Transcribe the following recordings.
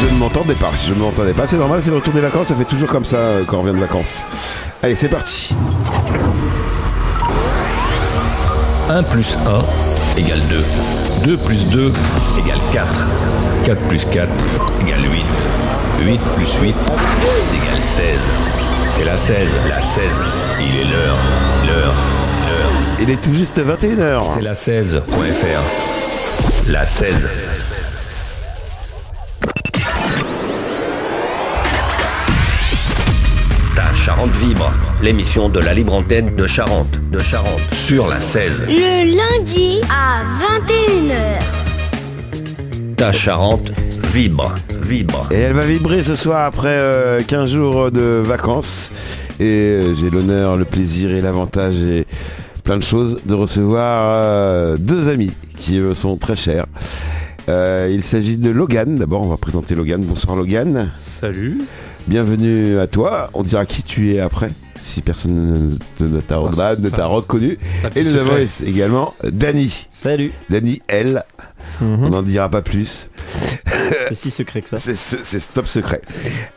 Je ne m'entendais pas, je ne m'entendais pas, c'est normal, c'est le retour des vacances, ça fait toujours comme ça euh, quand on revient de vacances. Allez, c'est parti. 1 plus 1 égale 2. 2 plus 2 égale 4. 4 plus 4 égale 8. 8 plus 8 égale 16. C'est la 16, la 16. Il est l'heure, l'heure, l'heure. Il est tout juste 21h. C'est la 16.fr. La 16. Charente vibre, l'émission de la libre antenne de Charente, de Charente, sur la 16. Le lundi à 21h. Ta Charente vibre, vibre. Et elle va vibrer ce soir après euh, 15 jours de vacances. Et euh, j'ai l'honneur, le plaisir et l'avantage et plein de choses de recevoir euh, deux amis qui me sont très chers. Euh, il s'agit de Logan. D'abord, on va présenter Logan. Bonsoir Logan. Salut. Bienvenue à toi. On dira qui tu es après. Si personne ne t'a Ah, ne t'a pas- reconnu. Et nous avons également Dany. Salut. Dany L. Mhm. On n'en dira pas plus. C'est si secret que ça. C'est c'est top secret.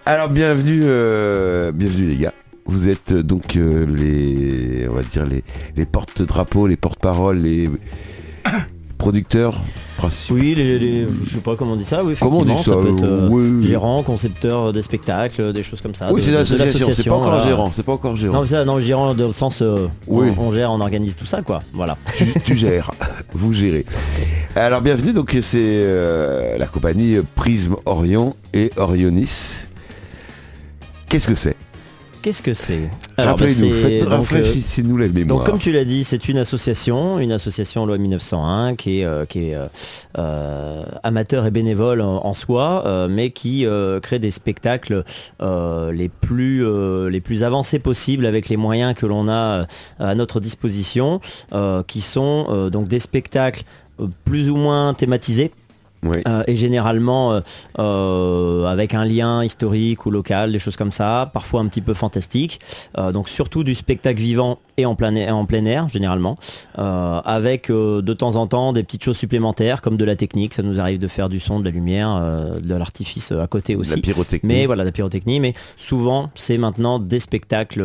Alors bienvenue, euh, bienvenue les gars. Vous êtes euh, donc euh, les, on va dire les, les porte-drapeaux, les porte-paroles, les producteurs principaux. Oui, les, les- je sais pas comment on dit ça. Oui, Comment on dit ça, peut être euh, Oui, gérant, concepteur des spectacles, des choses comme ça. Oui, c'est l'association. C'est pas encore voilà. gérant. C'est pas encore gérant. Non, ça, non, gérant dans le sens, euh, Oui. on, on gère, on organise tout ça, quoi. Voilà. tu, tu gères, vous gérez. Alors bienvenue, donc c'est euh, la compagnie Prisme Orion et Orionis. Qu'est-ce que c'est? Qu'est-ce que c'est bah, Rappelez-nous, donc, euh, rafraîchissez-nous la mémoire. Donc comme tu l'as dit, c'est une association, une association loi 1901 qui est, euh, qui est euh, amateur et bénévole en, en soi, euh, mais qui crée des spectacles les, plus, les plus avancés possibles avec les moyens que l'on a à notre disposition, qui sont donc des spectacles plus ou moins thématisés. Oui. Euh, et généralement euh, euh, avec un lien historique ou local, des choses comme ça, parfois un petit peu fantastique. Donc surtout du spectacle vivant et en plein air, en plein air généralement, avec de temps en temps des petites choses supplémentaires comme de la technique. Ça nous arrive de faire du son, de la lumière, de l'artifice à côté De la aussi. pyrotechnie. Mais voilà, la pyrotechnie. Mais souvent, c'est maintenant des spectacles,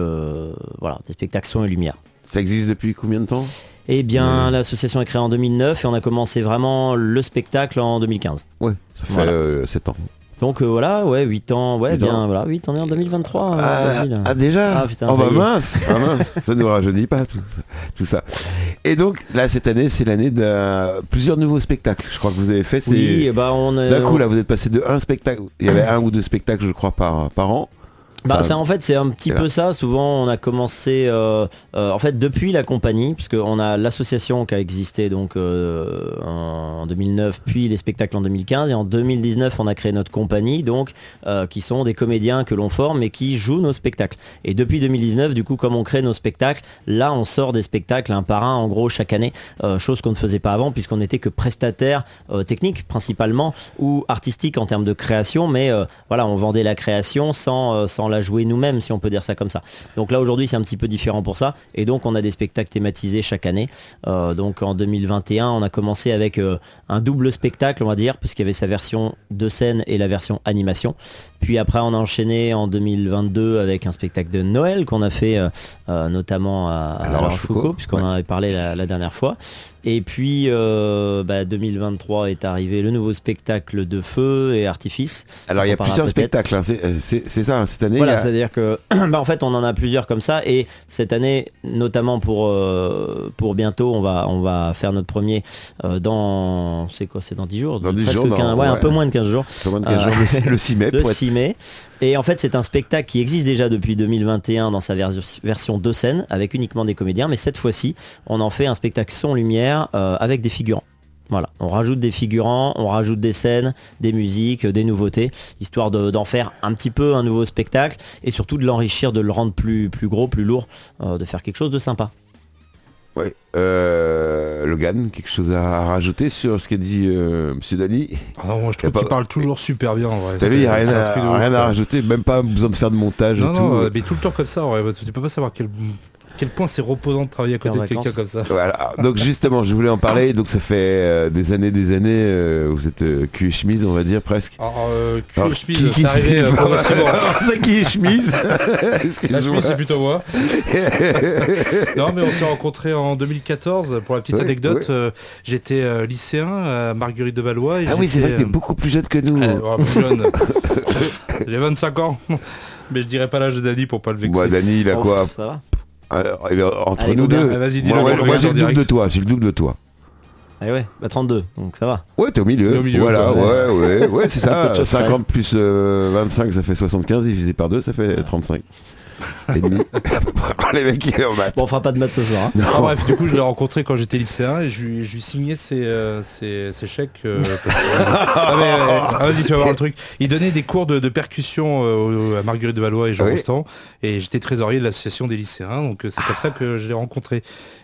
voilà, des spectacles son et lumière. Ça existe depuis combien de temps? Eh bien, l'association est créée en 2009 et on a commencé vraiment le spectacle en 2015. Ouais, ça fait Voilà. 7 ans. Donc euh, voilà, ouais, 8 ans, ouais, bien, ans. voilà, 8, on est en 2023, euh, Ah, Basile. ah, déjà Ah, putain, Oh ça bah mince, ah, mince, ça nous rajeunit pas tout, tout ça. Et donc là cette année c'est l'année de plusieurs nouveaux spectacles. Je crois que vous avez fait. c'est- Oui, bah on est... D'un coup là vous êtes passé de un spectacle. Il y avait un ou deux spectacles je crois par, par an. Bah, ça, en fait, c'est un petit peu là. ça. Souvent, on a commencé, euh, euh, en fait, depuis la compagnie, puisque on a l'association qui a existé donc euh, en 2009, puis les spectacles en 2015, et en 2019, on a créé notre compagnie, donc euh, qui sont des comédiens que l'on forme et qui jouent nos spectacles. Et depuis 2019, du coup, comme on crée nos spectacles, là, on sort des spectacles un par un, en gros, chaque année, euh, chose qu'on ne faisait pas avant, puisqu'on n'était que prestataire euh, technique principalement ou artistique en termes de création, mais euh, voilà, on vendait la création sans, euh, sans la jouer nous-mêmes, si on peut dire ça comme ça. Donc là aujourd'hui c'est un petit peu différent pour ça, et donc on a des spectacles thématisés chaque année. Euh, donc en 2021 on a commencé avec euh, un double spectacle on va dire, puisqu'il y avait sa version de scène et la version animation. Puis après on a enchaîné en 2022 avec un spectacle de Noël qu'on a fait euh, notamment à, à Rochefoucauld, puisqu'on en avait parlé la, la dernière fois. Et puis euh, bah, 2023 est arrivé le nouveau spectacle de feu et artifice. Alors il y a plusieurs spectacles. hein. C'est- euh, C'est ça hein, cette année. Voilà, a- c'est-à-dire que, bah, en fait, on en a plusieurs comme ça, et cette année, notamment pour euh, pour bientôt, on va on va faire notre premier euh, dans, c'est quoi, c'est dans 10 jours, Dans 10 presque jours, dans- 15 ouais, un peu moins de 15 jours, Sur 24 Euh, jours, le, le 6 mai le pour être 6 mai. Et en fait, c'est un spectacle qui existe déjà depuis 2021 dans sa version- de scène, avec uniquement des comédiens, mais cette fois-ci, on en fait un spectacle son lumière euh, avec des figurants. Voilà, on rajoute des figurants, on rajoute des scènes, des musiques, euh, des nouveautés, histoire de- d'en faire un petit peu un nouveau spectacle et surtout de l'enrichir, de le rendre plus, plus gros, plus lourd, euh, de faire quelque chose de sympa. Ouais. Euh, Logan, quelque chose à rajouter sur ce qu'a dit euh, Monsieur Dany Ah non, moi je trouve pas- qu'il parle toujours super bien en vrai. T'as vu, il n'y a rien, à, rien rajouter, même pas besoin de faire de montage Non, et non, tout. euh, mais tout le temps comme ça, ouais, tu peux pas savoir quel, quel point c'est reposant de travailler à côté de quelqu'un comme ça. Voilà. Donc justement, je voulais en parler. Donc ça fait euh, des années, des années. euh, vous êtes euh, cul et chemise, on va dire presque. Alors, euh, cul Alors, et chemise, c'est arrivé progressivement. Alors, c'est qui est chemise La chemise, c'est plutôt moi. non, mais on s'est rencontrés en 2014. Pour la petite Ouais, anecdote, ouais. euh, j'étais euh, lycéen à Marguerite de Valois. et Ah oui, c'est vrai que t'es beaucoup plus jeune que nous. euh, ouais, plus jeune. J'ai 25 ans. Mais je dirais pas l'âge de Dani pour pas le vexer. Moi, Dany, il a Oh, quoi Ça va Alors, il est Entre Allez, nous combien deux. Vas-y, dis-le, Moi, j'ai le double de toi. J'ai le double de toi. Ah ouais, bah 32, donc ça va. Ouais, t'es au milieu. Au milieu, voilà, quoi. ouais, ouais, ouais, c'est ça. de choses 50 plus euh, 25, ça fait 75. Divisé par 2, ça fait 35. Et demi. Les mecs qui en maths. Bon, on fera pas de maths ce soir. hein. Ah, bref, du coup, je l'ai rencontré quand j'étais lycéen et je lui, je lui signais ses, euh, ses- ses chèques. euh, parce que- Ah, mais, euh, ah, vas-y, tu vas voir le truc. Il donnait des cours de, de percussion euh, à Marguerite de Valois et Jean Ah oui. Rostand et j'étais trésorier de l'association des lycéens. Donc euh, c'est comme ça que je l'ai rencontré.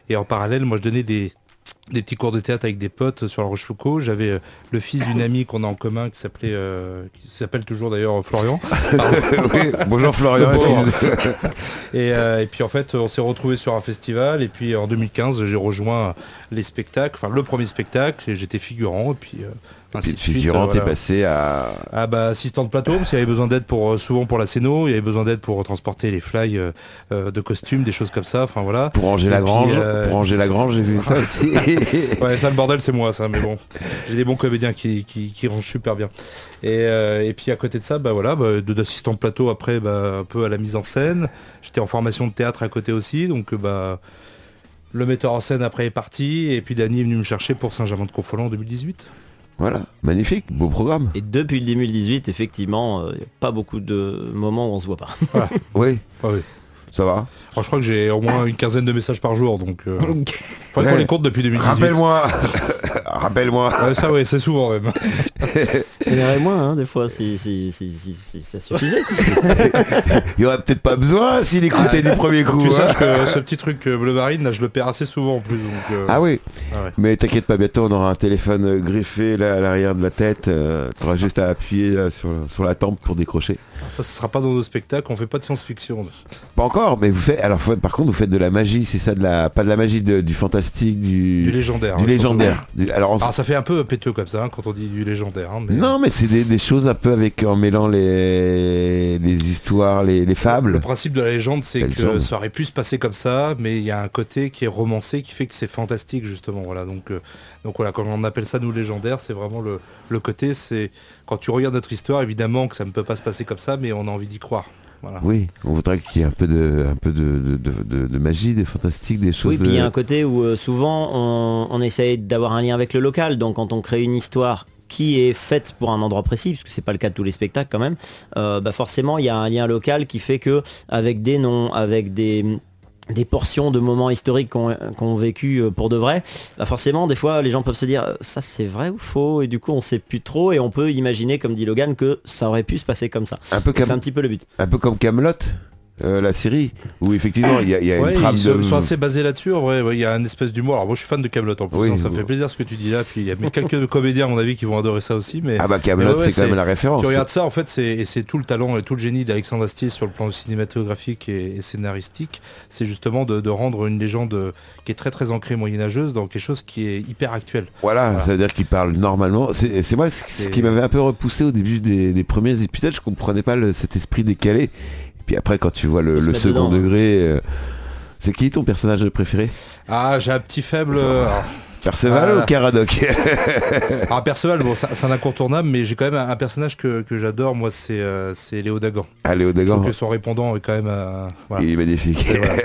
Et en parallèle, moi, je donnais des des petits cours de théâtre avec des potes sur la Rochefoucauld. J'avais euh, le fils d'une amie qu'on a en commun qui s'appelait, euh, qui s'appelle toujours d'ailleurs Florian. Oui, Bonjour Florian. Et, euh, et puis en fait, on s'est retrouvé sur un festival. Et puis en 2015, j'ai rejoint les spectacles, enfin le premier spectacle, et j'étais figurant. Et puis ainsi Puis figurant, euh, t'es voilà. passé à. Ah bah assistant de plateau, parce qu'il y avait besoin d'aide pour euh, souvent pour la scéno, il y avait besoin d'aide pour transporter les fly euh, de costumes, des choses comme ça. Enfin voilà. Pour ranger la grange. euh, Pour ranger la grange, j'ai vu ça aussi. Ouais, ça le bordel c'est moi ça, mais bon, j'ai des bons comédiens qui, qui, qui rangent super bien. Et, euh, et puis à côté de ça, bah voilà, bah, d'assistant de plateau après, bah, un peu à la mise en scène. J'étais en formation de théâtre à côté aussi, donc bah le metteur en scène après est parti, et puis Dany est venu me chercher pour Saint-Germain-de-Confolant en 2018. Voilà, magnifique, beau programme. Et depuis le 2018, effectivement, il n'y a pas beaucoup de moments où on se voit pas. Oui, Ah oui. ça va? Alors, je crois que j'ai au moins une quinzaine de messages par jour, donc euh, faudrait qu'on les compte depuis 2018. Rappelle-moi. Rappelle-moi. Ouais, ça ouais, c'est souvent même. Il y en aurait moins, hein, des fois, si, si, si, si- si ça suffisait. Il y aurait peut-être pas besoin s'il écoutait du premier coup. tu hein. saches que ce petit truc euh, bleu marine, là, je le perds assez souvent en plus. Donc, euh, Ah oui, ah ouais. mais t'inquiète pas, bientôt on aura un téléphone euh, greffé là à l'arrière de la tête. euh, T'auras juste à appuyer là, sur, sur la tempe pour décrocher. Ça, ce sera pas dans nos spectacles, on fait pas de science-fiction. Pas encore, mais vous faites. Alors par contre, vous faites de la magie, c'est ça, de la pas de la magie de- du fantastique, du, Du légendaire. du hein, légendaire. Du- alors on Alors ça fait un peu péteux comme ça hein, quand on dit du légendaire. hein, mais non, mais c'est des, des choses un peu avec en mêlant les, les histoires, les, les fables. Le principe de la légende, c'est que légende. ça aurait pu se passer comme ça, mais il y a un côté qui est romancé qui fait que c'est fantastique justement. Voilà. Donc, euh, donc voilà, quand on appelle ça nous légendaire, c'est vraiment le, le côté, c'est quand tu regardes notre histoire, évidemment que ça ne peut pas se passer comme ça, mais on a envie d'y croire. Voilà. Oui, on voudrait qu'il y ait un peu de, un peu de, de, de- de- magie, de fantastique, des choses. Oui, puis il y a euh, un côté où euh, souvent on, on essaye d'avoir un lien avec le local. Donc quand on crée une histoire qui est faite pour un endroit précis, puisque c'est pas le cas de tous les spectacles quand même, euh, bah forcément il y a un lien local qui fait que avec des noms, avec des des portions de moments historiques qu'on qu'on vécu euh, pour de vrai, bah forcément des fois les gens peuvent se dire euh, ça c'est vrai ou faux? Et du coup on sait plus trop et on peut imaginer comme dit Logan que ça aurait pu se passer comme ça. C'est un petit peu le but. un peu comme Camelot, la série, où effectivement il y a, il y a Ouais, une trame ils de. sont- assez basés là-dessus. Ouais, il y a un espèce d'humour. Alors moi, je suis fan de Camelot en plus. Oui, hein, ça me fait plaisir ce que tu dis là. Puis il y a quelques comédiens, à mon avis, qui vont adorer ça aussi. Mais Ah bah Camelot, ouais, c'est quand c'est- même la référence. Tu regardes ça, en fait, c'est c'est tout le talent et tout le génie d'Alexandre Astier sur le plan cinématographique et, et scénaristique. C'est justement de, de rendre une légende euh, qui est très très ancrée moyenâgeuse dans quelque chose qui est hyper actuel. Voilà, Voilà. ça veut dire qu'il parle normalement. C'est c'est moi ce C'est- qui m'avait un peu repoussé au début des, des premiers épisodes. Je comprenais pas le- cet esprit décalé. Et puis après, quand tu vois le, second dedans, hein. degré, euh, c'est qui ton personnage préféré? Ah, j'ai un petit faible. euh, alors, Perceval Ah. ou Caradoc? Alors, Perceval, bon, ça- c'est un incontournable, mais j'ai quand même un, un personnage que, que j'adore. Moi, c'est euh, c'est Léo Dagan. Je trouve Dagan, que son répondant est quand même. euh, voilà. il est magnifique. Et voilà.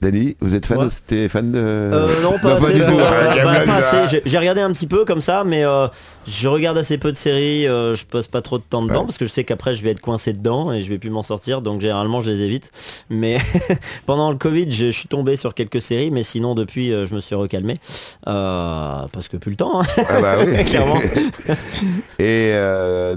Dany, vous êtes fan Ouais. de- T'es fan de... Euh, non, pas Non, assez. bah. J'ai- regardé un petit peu comme ça, mais euh, je regarde assez peu de séries. euh, je passe pas trop de temps dedans Ouais. parce que je sais qu'après je vais être coincé dedans et je vais plus m'en sortir. Donc généralement je les évite. Mais pendant le Covid, je, je suis tombé sur quelques séries, mais sinon depuis je me suis recalmé parce que plus le temps. hein. Ah bah oui. Clairement. Et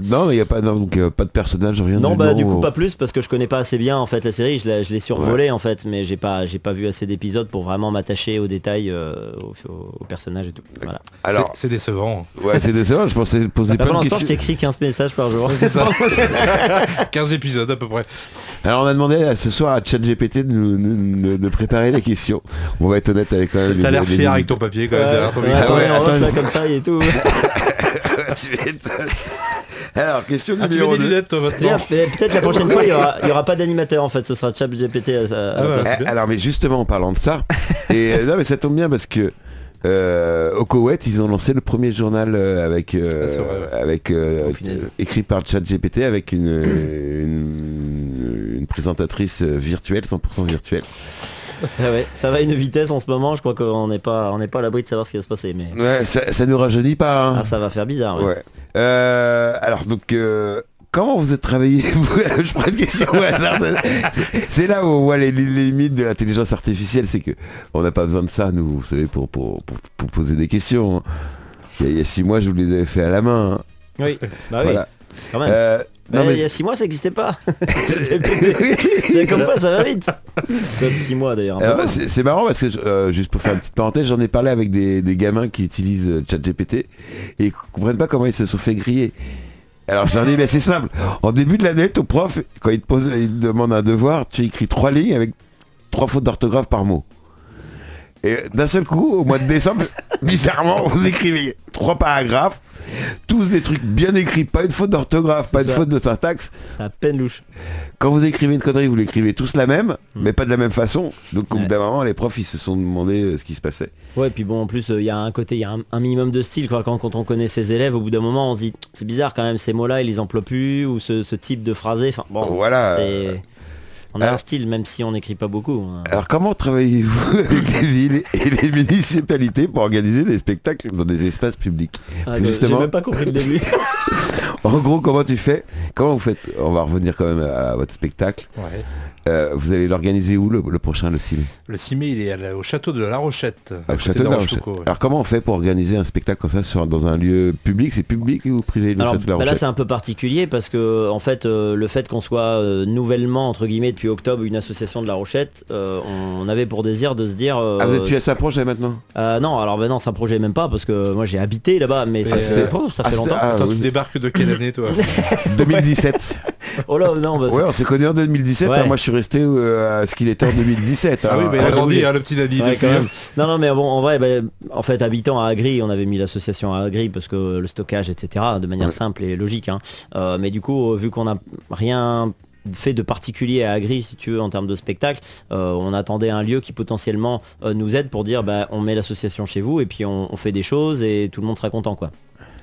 non, il n'y a pas, non, donc, pas de personnage, rien Non du bah nom, du coup ou- pas plus parce que je connais pas assez bien en fait la série. Je l'ai je l'ai survolé en fait, mais j'ai pas j'ai pas vu assez d'épisodes pour vraiment m'attacher aux détails, euh, aux, aux personnages et tout. Voilà. Alors, C'est- décevant. ouais, c'est décevant, je pensais poser Bah, plein de l'instant, je questions. t'écris 15 messages par jour. C'est ça. 15 épisodes à peu près. Alors on a demandé à- ce soir à ChatGPT de, nous, de- de préparer les questions. On va être honnête avec quand même T'as l'air les fier avec ton papier quand même derrière ton Ouais, micro. attends, ouais, on attends, refait il- comme ça et tout. Alors, question Ah, numéro mets des 2. lunettes toi C'est bien, maintenant mais Peut-être la prochaine fois, il y aura, pas d'animateur en fait. Ce sera chat GPT à, à- à Ah, voilà. bien. Alors mais justement en parlant de ça, et euh, non mais ça tombe bien parce que euh, au Koweït ils ont lancé le premier journal euh, avec euh, Ah, c'est vrai, ouais. avec Oh, écrit par ChatGPT avec une, une une présentatrice virtuelle 100% virtuelle. Ah ouais, ça va à une vitesse en ce moment. Je crois qu'on n'est pas, on n'est pas à l'abri de savoir ce qui va se passer. Mais Ouais, ça, ça nous rajeunit pas. hein. ah, ça va faire bizarre. ouais. Alors donc comment vous êtes travaillé vous Je prends une question au hasard. C'est- C'est là où on voit les, les limites de l'intelligence artificielle, c'est que on n'a pas besoin de ça, nous, vous savez, pour, pour, pour, pour poser des questions. hein. Il y, a, il y a six mois, je vous les avais fait à la main. hein. Oui, bah oui, Voilà. quand même. Euh, Mais non, mais- Il y a 6 mois, ça n'existait pas. C'est comme quoi ça va vite. Peut-être 6 mois d'ailleurs. c'est marrant parce que, euh, juste pour faire une petite parenthèse, j'en ai parlé avec des, des gamins qui utilisent euh, ChatGPT et ils comprennent pas comment ils se sont fait griller. Alors je dis, mais c'est simple. En début de l'année, ton prof, quand il te, pose, il te demande un devoir, tu écris trois lignes avec trois fautes d'orthographe par mot. Et d'un seul coup, au mois de décembre, bizarrement, vous écrivez trois paragraphes, tous des trucs bien écrits, pas une faute d'orthographe, pas une ça. faute de syntaxe. C'est à peine louche. Quand vous écrivez une connerie, vous l'écrivez tous la même, mais pas de la même façon. Donc au bout Hmm. Ouais. d'un moment, les profs, ils se sont demandé euh, ce qui se passait. Ouais, puis bon, en plus, il y a un côté, il y a un, un minimum de style. Quoi. Quand, quand on connaît ses élèves, au bout d'un moment, on se dit, c'est bizarre quand même, ces mots-là, ils les emploient plus, ou ce, ce type de phrasé. Enfin, bon, Voilà. c'est- On a Alors- un style, même si on n'écrit pas beaucoup. hein. Alors comment travaillez-vous avec les villes et les municipalités pour organiser des spectacles dans des espaces publics Ah, J'ai justement, même pas compris le début. en gros, comment tu fais? Comment vous faites? On va revenir quand même à votre spectacle. Ouais. Euh, vous allez l'organiser où le, le prochain, le ciné Le 6 mai, il est la- au château de la Rochette. Au château de la Rochefoucauld, Rochette. ouais. Alors comment on fait pour organiser un spectacle comme ça sur, dans un lieu public? C'est public ou privé le Alors château de la bah là c'est un peu particulier parce que en fait euh, le fait qu'on soit euh, nouvellement entre guillemets depuis octobre une association de la Rochette, euh, on avait pour désir de se dire euh, Ah vous êtes plus à sa proche là, maintenant? Euh, non alors ben non c'est un projet même pas parce que moi j'ai habité là-bas mais ça, ça ah, fait c'était- longtemps. ah, Attends, oui. tu débarques de quelle année toi? 2017. Oh là non bah, ouais, on s'est connus en 2017. Ouais. hein. Moi, je suis resté euh, à ce qu'il était en 2017. Ah hein. oui, mais il a Ah, grandi, hein, le petit Dani. Ouais, quand même. Non, non, mais bon, en vrai, ben, en fait, habitant à Agri, on avait mis l'association à Agri parce que le stockage, etc., de manière Ouais. simple et logique. hein. Euh, mais du coup, euh, vu qu'on n'a rien fait de particulier à Agri, si tu veux, en termes de spectacle, euh, on attendait un lieu qui potentiellement euh, nous aide pour dire, bah, on met l'association chez vous et puis on, on fait des choses et tout le monde sera content, quoi.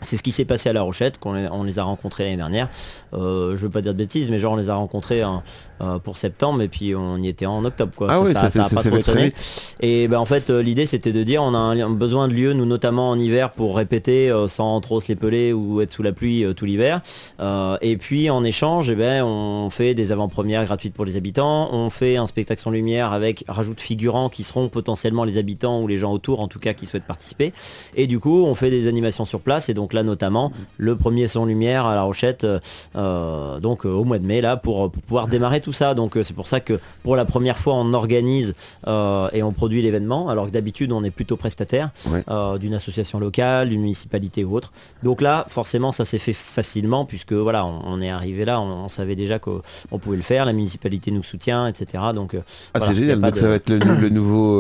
C'est ce qui s'est passé à La Rochette, qu'on les, on les a rencontrés l'année dernière. Euh, je veux pas dire de bêtises, mais genre on les a rencontrés hein, euh, pour septembre et puis on y était en octobre. Quoi. Ah ça, oui, ça- ça, ça a pas trop traîné. Et ben en fait euh, l'idée c'était de dire on a un, besoin de lieux nous notamment en hiver pour répéter euh, sans trop se les peler ou être sous la pluie euh, tout l'hiver. Euh, et puis en échange eh ben on fait des avant-premières gratuites pour les habitants, on fait un spectacle sans lumière avec rajout de figurants qui seront potentiellement les habitants ou les gens autour en tout cas qui souhaitent participer. Et du coup on fait des animations sur place et donc là notamment le premier sans lumière à La Rochette euh, euh, donc euh, au mois de mai là pour, pour pouvoir démarrer tout ça. Donc c'est pour ça que pour la première fois on organise euh, et on produit l'événement alors que d'habitude on est plutôt prestataire Ouais. euh, d'une association locale, d'une municipalité ou autre. Donc là forcément ça s'est fait facilement puisque voilà on, on est arrivé là, on, on savait déjà qu'on on pouvait le faire, la municipalité nous soutient, etc. Donc Ah, voilà, c'est génial. Donc de- ça va être le, le nouveau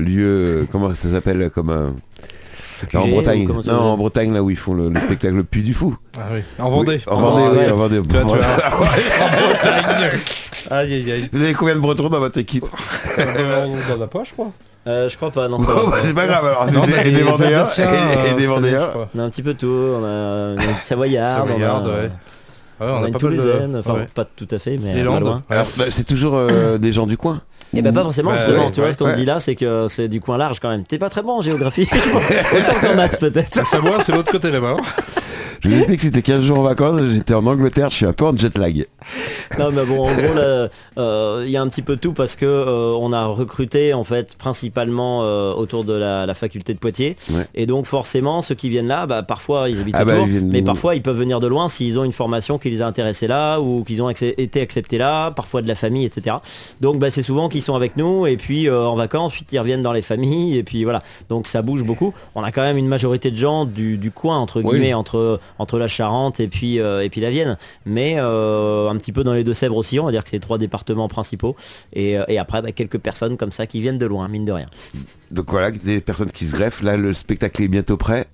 lieu. Comment ça s'appelle Comme en Bretagne. Non, en Bretagne, là où ils font le, le spectacle le Puy du Fou. Ah oui, en Vendée. Oui, en Vendée, oui, ouais. en Vendée. Tu vois, tu vois. Voilà. en Bretagne. Aïe aïe aïe. Vous avez combien de Bretons dans votre équipe? Euh, On n'en a pas, je crois. Euh, je crois pas, non, Bon, bah, C'est pas grave alors. Non, on a et des des Vendéens. Et et euh, des année, Vendéens. On a un petit peu tout, on a on a, ouais. Ouais, on a une pas mal de- Toulousaine, enfin ouais. pas tout à fait, mais Les bah, c'est toujours euh, des gens du coin. Et ben pas forcément Bah, justement, ouais, tu vois ce qu'on ouais. dit là, c'est que c'est du coin large quand même. T'es pas très bon en géographie, autant qu'en maths peut-être. La Savoie, c'est l'autre côté là-bas. Je vous explique que c'était 15 jours en vacances, j'étais en Angleterre, je suis un peu en jet lag. Non mais bon en gros là, euh, il y a un petit peu tout parce que euh, on a recruté en fait principalement euh, autour de la, la faculté de Poitiers Ouais. et donc forcément ceux qui viennent là bah, parfois ils habitent Ah bah, autour ils viennent mais parfois ils peuvent venir de loin s'ils ont une formation qui les a intéressés là ou qu'ils ont été acceptés là parfois de la famille etc donc bah, c'est souvent qu'ils sont avec nous et puis en vacances ensuite ils reviennent dans les familles et puis voilà donc ça bouge beaucoup on a quand même une majorité de gens du, du coin entre Oui. guillemets entre, entre la Charente et puis, euh, et puis la Vienne mais euh, un petit peu dans les Deux-Sèvres aussi on va dire que c'est les trois départements principaux et, euh, et après bah, quelques personnes comme ça qui viennent de loin mine de rien Donc voilà, des personnes qui se greffent. Là, le spectacle est bientôt prêt.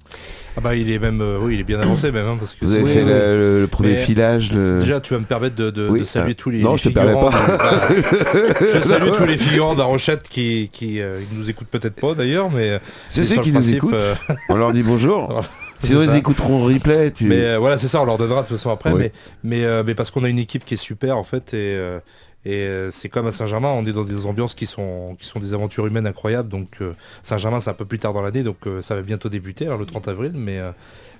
Ah bah il est même, euh, oui, il est bien avancé même, hein, parce que Vous avez c'est- fait oui. le, premier Mais filage. le- Déjà, tu vas me permettre de, de- Oui, de saluer tous les, Non, les je te permets figurants. pas. de- je salue tous les figurants d'Arochette qui, qui euh, ils nous écoutent peut-être pas d'ailleurs, mais C'est ceux qui nous écoutent. euh, On leur dit bonjour. Sinon, ils écouteront replay. Tu... Mais euh, voilà, c'est ça, on leur donnera de toute façon après, mais, mais, euh, mais parce qu'on a une équipe qui est super en fait, et, euh, et c'est comme à Saint-Germain, on est dans des ambiances qui sont, qui sont des aventures humaines incroyables, donc Saint-Germain c'est un peu plus tard dans l'année, donc ça va bientôt débuter, hein, le 30 avril, mais,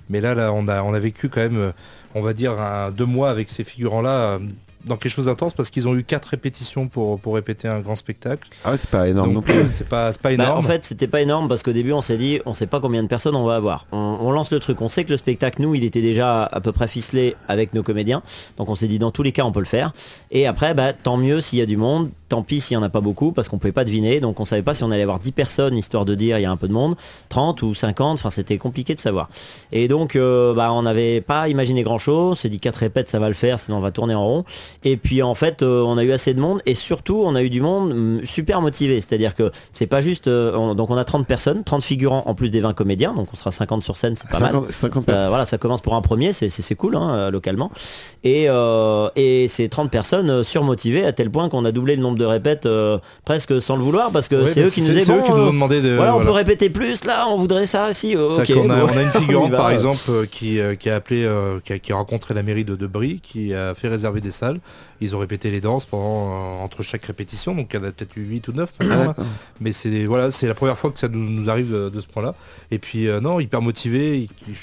mais là, là on, a, on a vécu quand même, on va dire, un- deux mois avec ces figurants-là. Dans quelque chose d'intense parce qu'ils ont eu quatre répétitions pour, pour répéter un grand spectacle. Ah ouais, c'est pas énorme non Donc plus. c'est pas, c'est pas Bah, énorme. en fait, c'était pas énorme parce qu'au début, on s'est dit, on sait pas combien de personnes on va avoir. On, on lance le truc. On sait que le spectacle, nous, il était déjà à peu près ficelé avec nos comédiens. Donc, on s'est dit, dans tous les cas, on peut le faire. Et après, bah, tant mieux s'il y a du monde. Tant pis s'il y en a pas beaucoup parce qu'on pouvait pas deviner. Donc, on savait pas si on allait avoir 10 personnes histoire de dire il y a un peu de monde, 30 ou 50. Enfin, c'était compliqué de savoir. Et donc, euh, bah, on n'avait pas imaginé grand chose. On s'est dit 4 répètes, ça va le faire, sinon on va tourner en rond. Et puis, en fait, euh, on a eu assez de monde et surtout, on a eu du monde hum, super motivé. C'est-à-dire que c'est pas juste. euh, on- donc, on a 30 personnes, 30 figurants en plus des 20 comédiens. Donc, on sera 50 sur scène, c'est pas mal. 50, 50 Ça, voilà, ça commence pour un premier, c'est- cool hein, localement. Et, et c'est 30 personnes surmotivées à tel point qu'on a doublé le nombre de répètes euh, presque sans le vouloir parce que Ouais, c'est bah, eux qui nous eux qui nous euh, ont demandé de. voilà, on voilà. peut répéter plus là, on voudrait ça aussi. euh, C'est ok, qu'on a, bon. on a une figurante par exemple qui, qui a appelé, qui, a, qui a rencontré la mairie de, de Brie, qui a fait réserver des salles. Ils ont répété les danses pendant euh, entre chaque répétition, donc il y en a peut-être eu 8 ou 9 Ah. Mais c'est voilà, c'est la première fois que ça nous, nous arrive de, de ce point-là. Et puis euh, non, hyper motivé, ils, ils-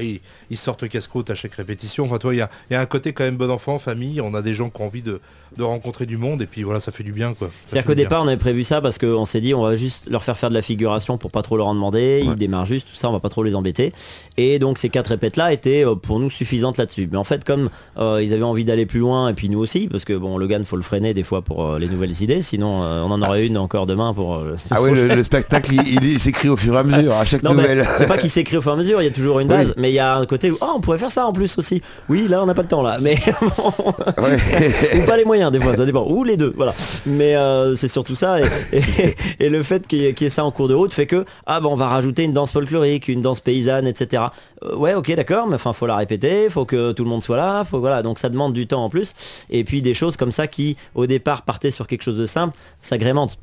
ils- ils sortent casse-côte à chaque répétition. Enfin toi, il y a, il y a un côté quand même bon enfant, famille. On a des gens qui ont envie de, de rencontrer du monde et puis voilà, ça fait du bien quoi. C'est-à-dire qu'au départ, on avait prévu ça parce qu'on s'est dit, on va juste leur faire faire de la figuration pour pas trop leur en demander. Ils démarrent juste, tout ça, on va pas trop les embêter. Et donc, ces quatre répètes-là étaient euh, pour nous suffisantes là-dessus. Mais en fait, comme euh, ils avaient envie d'aller plus loin, et puis nous aussi, parce que bon, Logan, faut le freiner des fois pour euh, les nouvelles idées, sinon euh, on en aurait une encore demain pour. euh, Ah ouais, le, le spectacle, il, s'écrit au fur et à mesure, à chaque Non, nouvelle. c'est pas qu'il s'écrit au fur et à mesure, il y a toujours une Oui. base, mais il y a un côté où ah, on pourrait faire ça en plus aussi. Oui, là on n'a pas le temps là, mais Ouais. ou pas les moyens des fois, ça dépend, ou les deux, voilà. Mais euh, c'est surtout ça, et, et- et le fait qu'il y, ait- qu'il y ait ça en cours de route fait que ah ben on va rajouter une danse folklorique, une danse paysanne, etc. Euh, ouais, ok, d'accord, mais enfin faut la répéter, faut que tout le monde soit là, faut voilà, donc ça demande du temps en plus. Et puis des choses comme ça qui au départ partaient sur quelque chose de simple, s'agrémentent.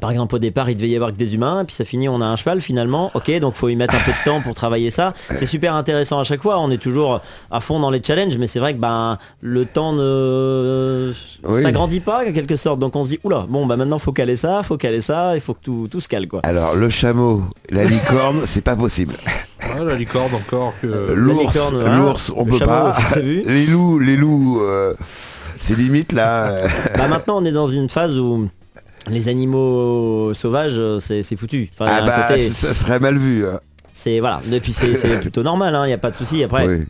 Par exemple, au départ, il devait y avoir que des humains, puis ça finit, on a un cheval finalement. Ok, donc faut y mettre un peu de temps pour travailler ça. C'est super intéressant à chaque fois. On est toujours à fond dans les challenges, mais c'est vrai que ben le temps ne Oui. s'agrandit pas en quelque sorte. Donc on se dit oula, bon bah maintenant faut caler ça, faut caler ça, il faut que tout, tout se cale quoi. Alors, le chameau, la licorne, c'est pas possible. La licorne encore que. Euh, L'ours, voilà. l'ours, on Le peut chameau pas. aussi, c'est vu. Les loups, les loups, euh, c'est limite là. Bah maintenant on est dans une phase où les animaux sauvages, c'est foutu. Enfin, Ah bah, côté- ça serait mal vu. hein. c'est voilà. Et puis c'est plutôt normal, il n'y a pas de souci. Après. Oui.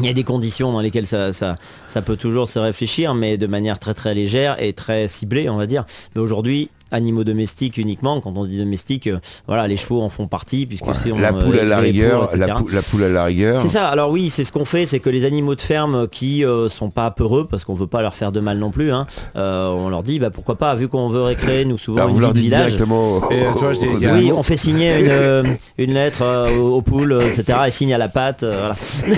Il y a des conditions dans lesquelles ça, ça, ça peut toujours se réfléchir, mais de manière très très légère et très ciblée, on va dire. Mais aujourd'hui, animaux domestiques uniquement, quand on dit domestique, euh, voilà, les chevaux en font partie, puisque si on La euh, poule à la rigueur, pour, la, etc. pou- la poule à la rigueur. C'est ça, alors oui, c'est ce qu'on fait, c'est que les animaux de ferme qui euh, sont pas peureux, parce qu'on veut pas leur faire de mal non plus, hein, euh, on leur dit, bah, pourquoi pas, vu qu'on veut récréer, nous souvent une vous leur vie de dites village. directement Et, je dis, Oui, animaux. on fait signer une, une lettre euh, aux, aux poules, etc. Et signe à la patte. euh, voilà.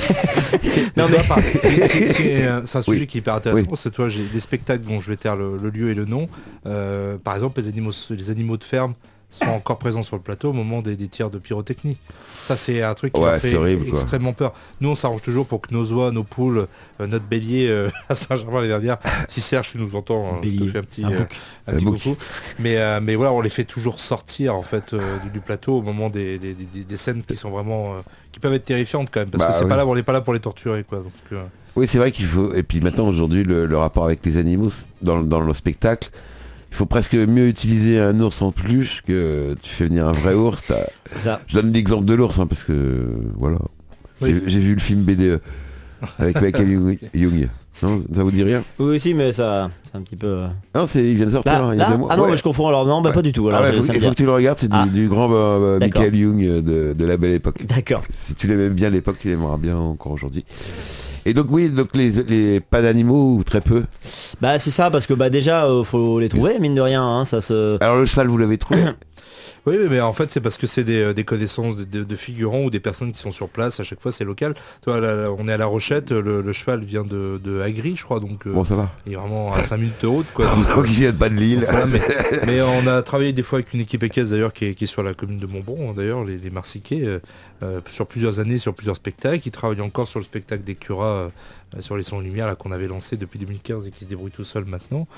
Non mais c'est- un sujet Oui. qui est hyper intéressant. Oui. C'est toi, j'ai des spectacles dont je vais taire le, le lieu et le nom. Euh, par exemple, les animaux, les animaux de ferme sont encore présents sur le plateau au moment des, des tirs de pyrotechnie. Ça c'est un truc qui Ouais, fait c'est horrible, extrêmement peur. Nous on s'arrange toujours pour que nos oies, nos poules, euh, notre bélier euh, à Saint-Germain-les-Verdières, si Serge tu nous entends, hein, je te fais un petit, un euh, un petit coucou. Mais, euh, mais voilà, on les fait toujours sortir en fait euh, du, du plateau au moment des, des- des- des scènes qui sont vraiment euh, qui peuvent être terrifiantes quand même parce Bah que c'est oui. pas là, on n'est pas là pour les torturer quoi. Donc, euh, Oui, c'est vrai qu'il faut. Et puis maintenant, aujourd'hui, le, le rapport avec les animaux dans, dans le spectacle, il faut presque mieux utiliser un ours en peluche que tu fais venir un vrai ours. ça. Je donne l'exemple de l'ours hein, parce que voilà. Oui. J'ai vu le film BDE avec Michael Young. Young. Non, ça vous dit rien? Oui, si, mais ça, c'est un petit peu. euh, Non, c'est il vient de sortir Là, hein, il y a là deux mois. ah non, Ouais. mais je confonds alors. Non, bah Ouais. pas du tout. Alors, Ah ouais, faut- il faut que tu le regardes, c'est du, Ah. du grand bah, bah, D'accord. Michael Young euh, de, de la belle époque. D'accord. Si tu l'aimais bien l'époque, tu l'aimeras bien encore aujourd'hui. Et donc oui, donc les, les pas d'animaux ou très peu. Bah c'est ça parce que bah déjà euh, faut les trouver mine de rien. hein, ça se. Alors le cheval, vous l'avez trouvé Oui, mais en fait, c'est parce que c'est des, euh, des connaissances de, de- de figurants ou des personnes qui sont sur place. À chaque fois, c'est local. Toi, là, on est à La Rochette. Le, le cheval vient de, de Agri, je crois. Donc, euh, Bon, ça va. il est vraiment à 5 minutes de route. Quoi. Donc, Donc il pas de. Voilà, mais, mais on a travaillé des fois avec une équipe équestre d'ailleurs qui est, qui est sur la commune de Montbron, hein, d'ailleurs, les, les Marsiquais, euh, sur plusieurs années, sur plusieurs spectacles. Ils travaillent encore sur le spectacle des Curas, euh, sur les sons de lumière qu'on avait lancé depuis 2015 et qui se débrouille tout seul maintenant.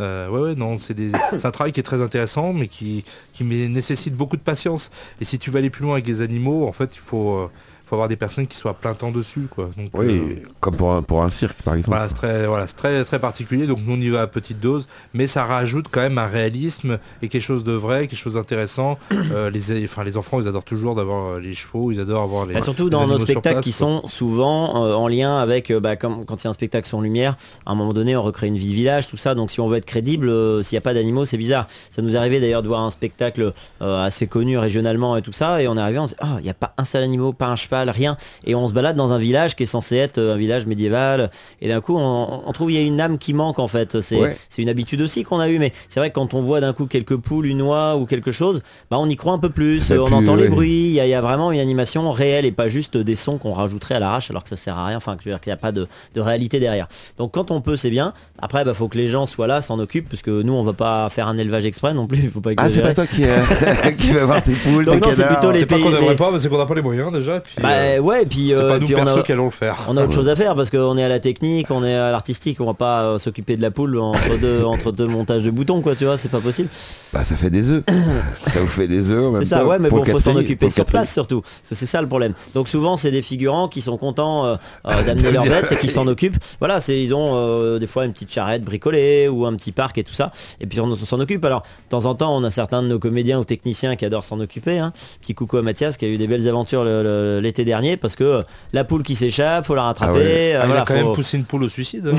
Euh, ouais, non, c'est un travail qui est très intéressant, mais qui, qui nécessite beaucoup de patience. Et si tu veux aller plus loin avec les animaux, en fait, il faut, euh, faut avoir des personnes qui soient à plein temps dessus, quoi. Donc, Oui, euh, comme pour un, pour un cirque par exemple. voilà, c'est très, voilà, c'est très, très particulier, donc nous on y va à petite dose, mais ça rajoute quand même un réalisme et quelque chose de vrai, quelque chose d'intéressant. Euh, les, enfin, les enfants, ils adorent toujours d'avoir euh, les chevaux, ils adorent avoir les. Bah, surtout les dans nos spectacles place, qui quoi. sont souvent euh, en lien avec, euh, bah, comme quand il y a un spectacle sans lumière, à un moment donné on recrée une vie de village, tout ça. Donc si on veut être crédible, euh, s'il n'y a pas d'animaux, c'est bizarre. Ça nous est arrivé d'ailleurs de voir un spectacle euh, assez connu régionalement et tout ça, et on est arrivé, on se dit, ah, il n'y a pas un seul animal, pas un cheval, rien. Et on se balade dans un village qui est censé être euh, un village médiéval, et d'un coup on, on trouve il y a une âme qui manque en fait. C'est Ouais. une habitude aussi qu'on a eu, mais c'est vrai que quand on voit d'un coup quelques poules, une oie ou quelque chose, bah on y croit un peu plus. Euh, on entend les bruits, il y, a- il y a vraiment une animation réelle et pas juste des sons qu'on rajouterait à l'arrache alors que ça sert à rien, enfin que je veux dire qu'il n'y a pas de, de réalité derrière. Donc quand on peut c'est bien. Après bah faut que les gens soient là, s'en occupent, parce que nous on va pas faire un élevage exprès non plus, il faut pas Ah, c'est exagérer. pas toi qui, euh, qui va voir tes poules, Donc tes non, c'est canards. plutôt les C'est pas qu'on n'aimerait les- pas, mais c'est qu'on n'a pas les moyens déjà. et puis, Bah euh, ouais, et puis, c'est euh, pas nous puis on perso a, qui allons le faire. on a autre chose à faire parce qu'on est à la technique, on est à l'artistique, on va pas euh, s'occuper de la poule entre deux, entre deux montages de boutons quoi, tu vois, c'est pas possible. Bah ça fait des œufs. ça vous fait des œufs C'est ça, temps. ouais, mais Pour bon, faut s'en occuper sur place surtout. Parce que c'est ça le problème. Donc souvent, c'est des figurants qui sont contents euh, euh, d'amener leurs bêtes et qui s'en occupent. Voilà, c'est ils ont euh, des fois une petite charrette bricolée ou un petit parc et tout ça. Et puis on s'en occupe. Alors, de temps en temps, on a certains de nos comédiens ou techniciens qui adorent s'en occuper. Hein. Petit coucou à Mathias qui a eu des belles aventures l'été dernier parce que euh, la poule qui s'échappe, faut la rattraper. Ah ouais. euh, Ah, il a quand faut- même poussé une poule au suicide. hein.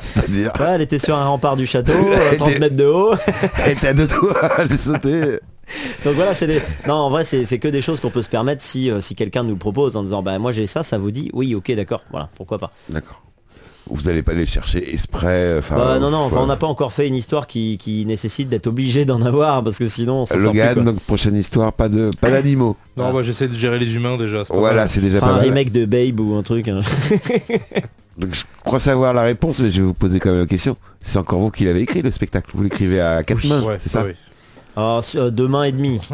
C'est-à-dire, Voilà, elle était sur un rempart du château, euh, Elle 30 était- mètres de haut. elle était à deux doigts de sauter. Donc voilà, c'est des... Non, en vrai, c'est c'est que des choses qu'on peut se permettre si, euh, si quelqu'un nous le propose en disant, bah moi j'ai ça, ça vous dit, oui, ok, d'accord, voilà, pourquoi pas. D'accord. Vous n'allez pas les chercher exprès. Enfin, bah non, non, enfin, on n'a pas encore fait une histoire qui, qui nécessite d'être obligé d'en avoir, parce que sinon, ça sort plus, Logan, quoi. donc prochaine histoire, pas de pas d'animaux. Non, Ah. bah, j'essaie de gérer les humains déjà. Voilà, c'est déjà Enfin, pas un mal. remake de Babe ou un truc. hein. Donc je crois savoir la réponse, mais je vais vous poser quand même la question. C'est encore vous qui l'avez écrit le spectacle. Vous l'écrivez à quatre Oui. mains, Ouais, c'est ça ouais. Alors, sur- euh, deux mains et demie.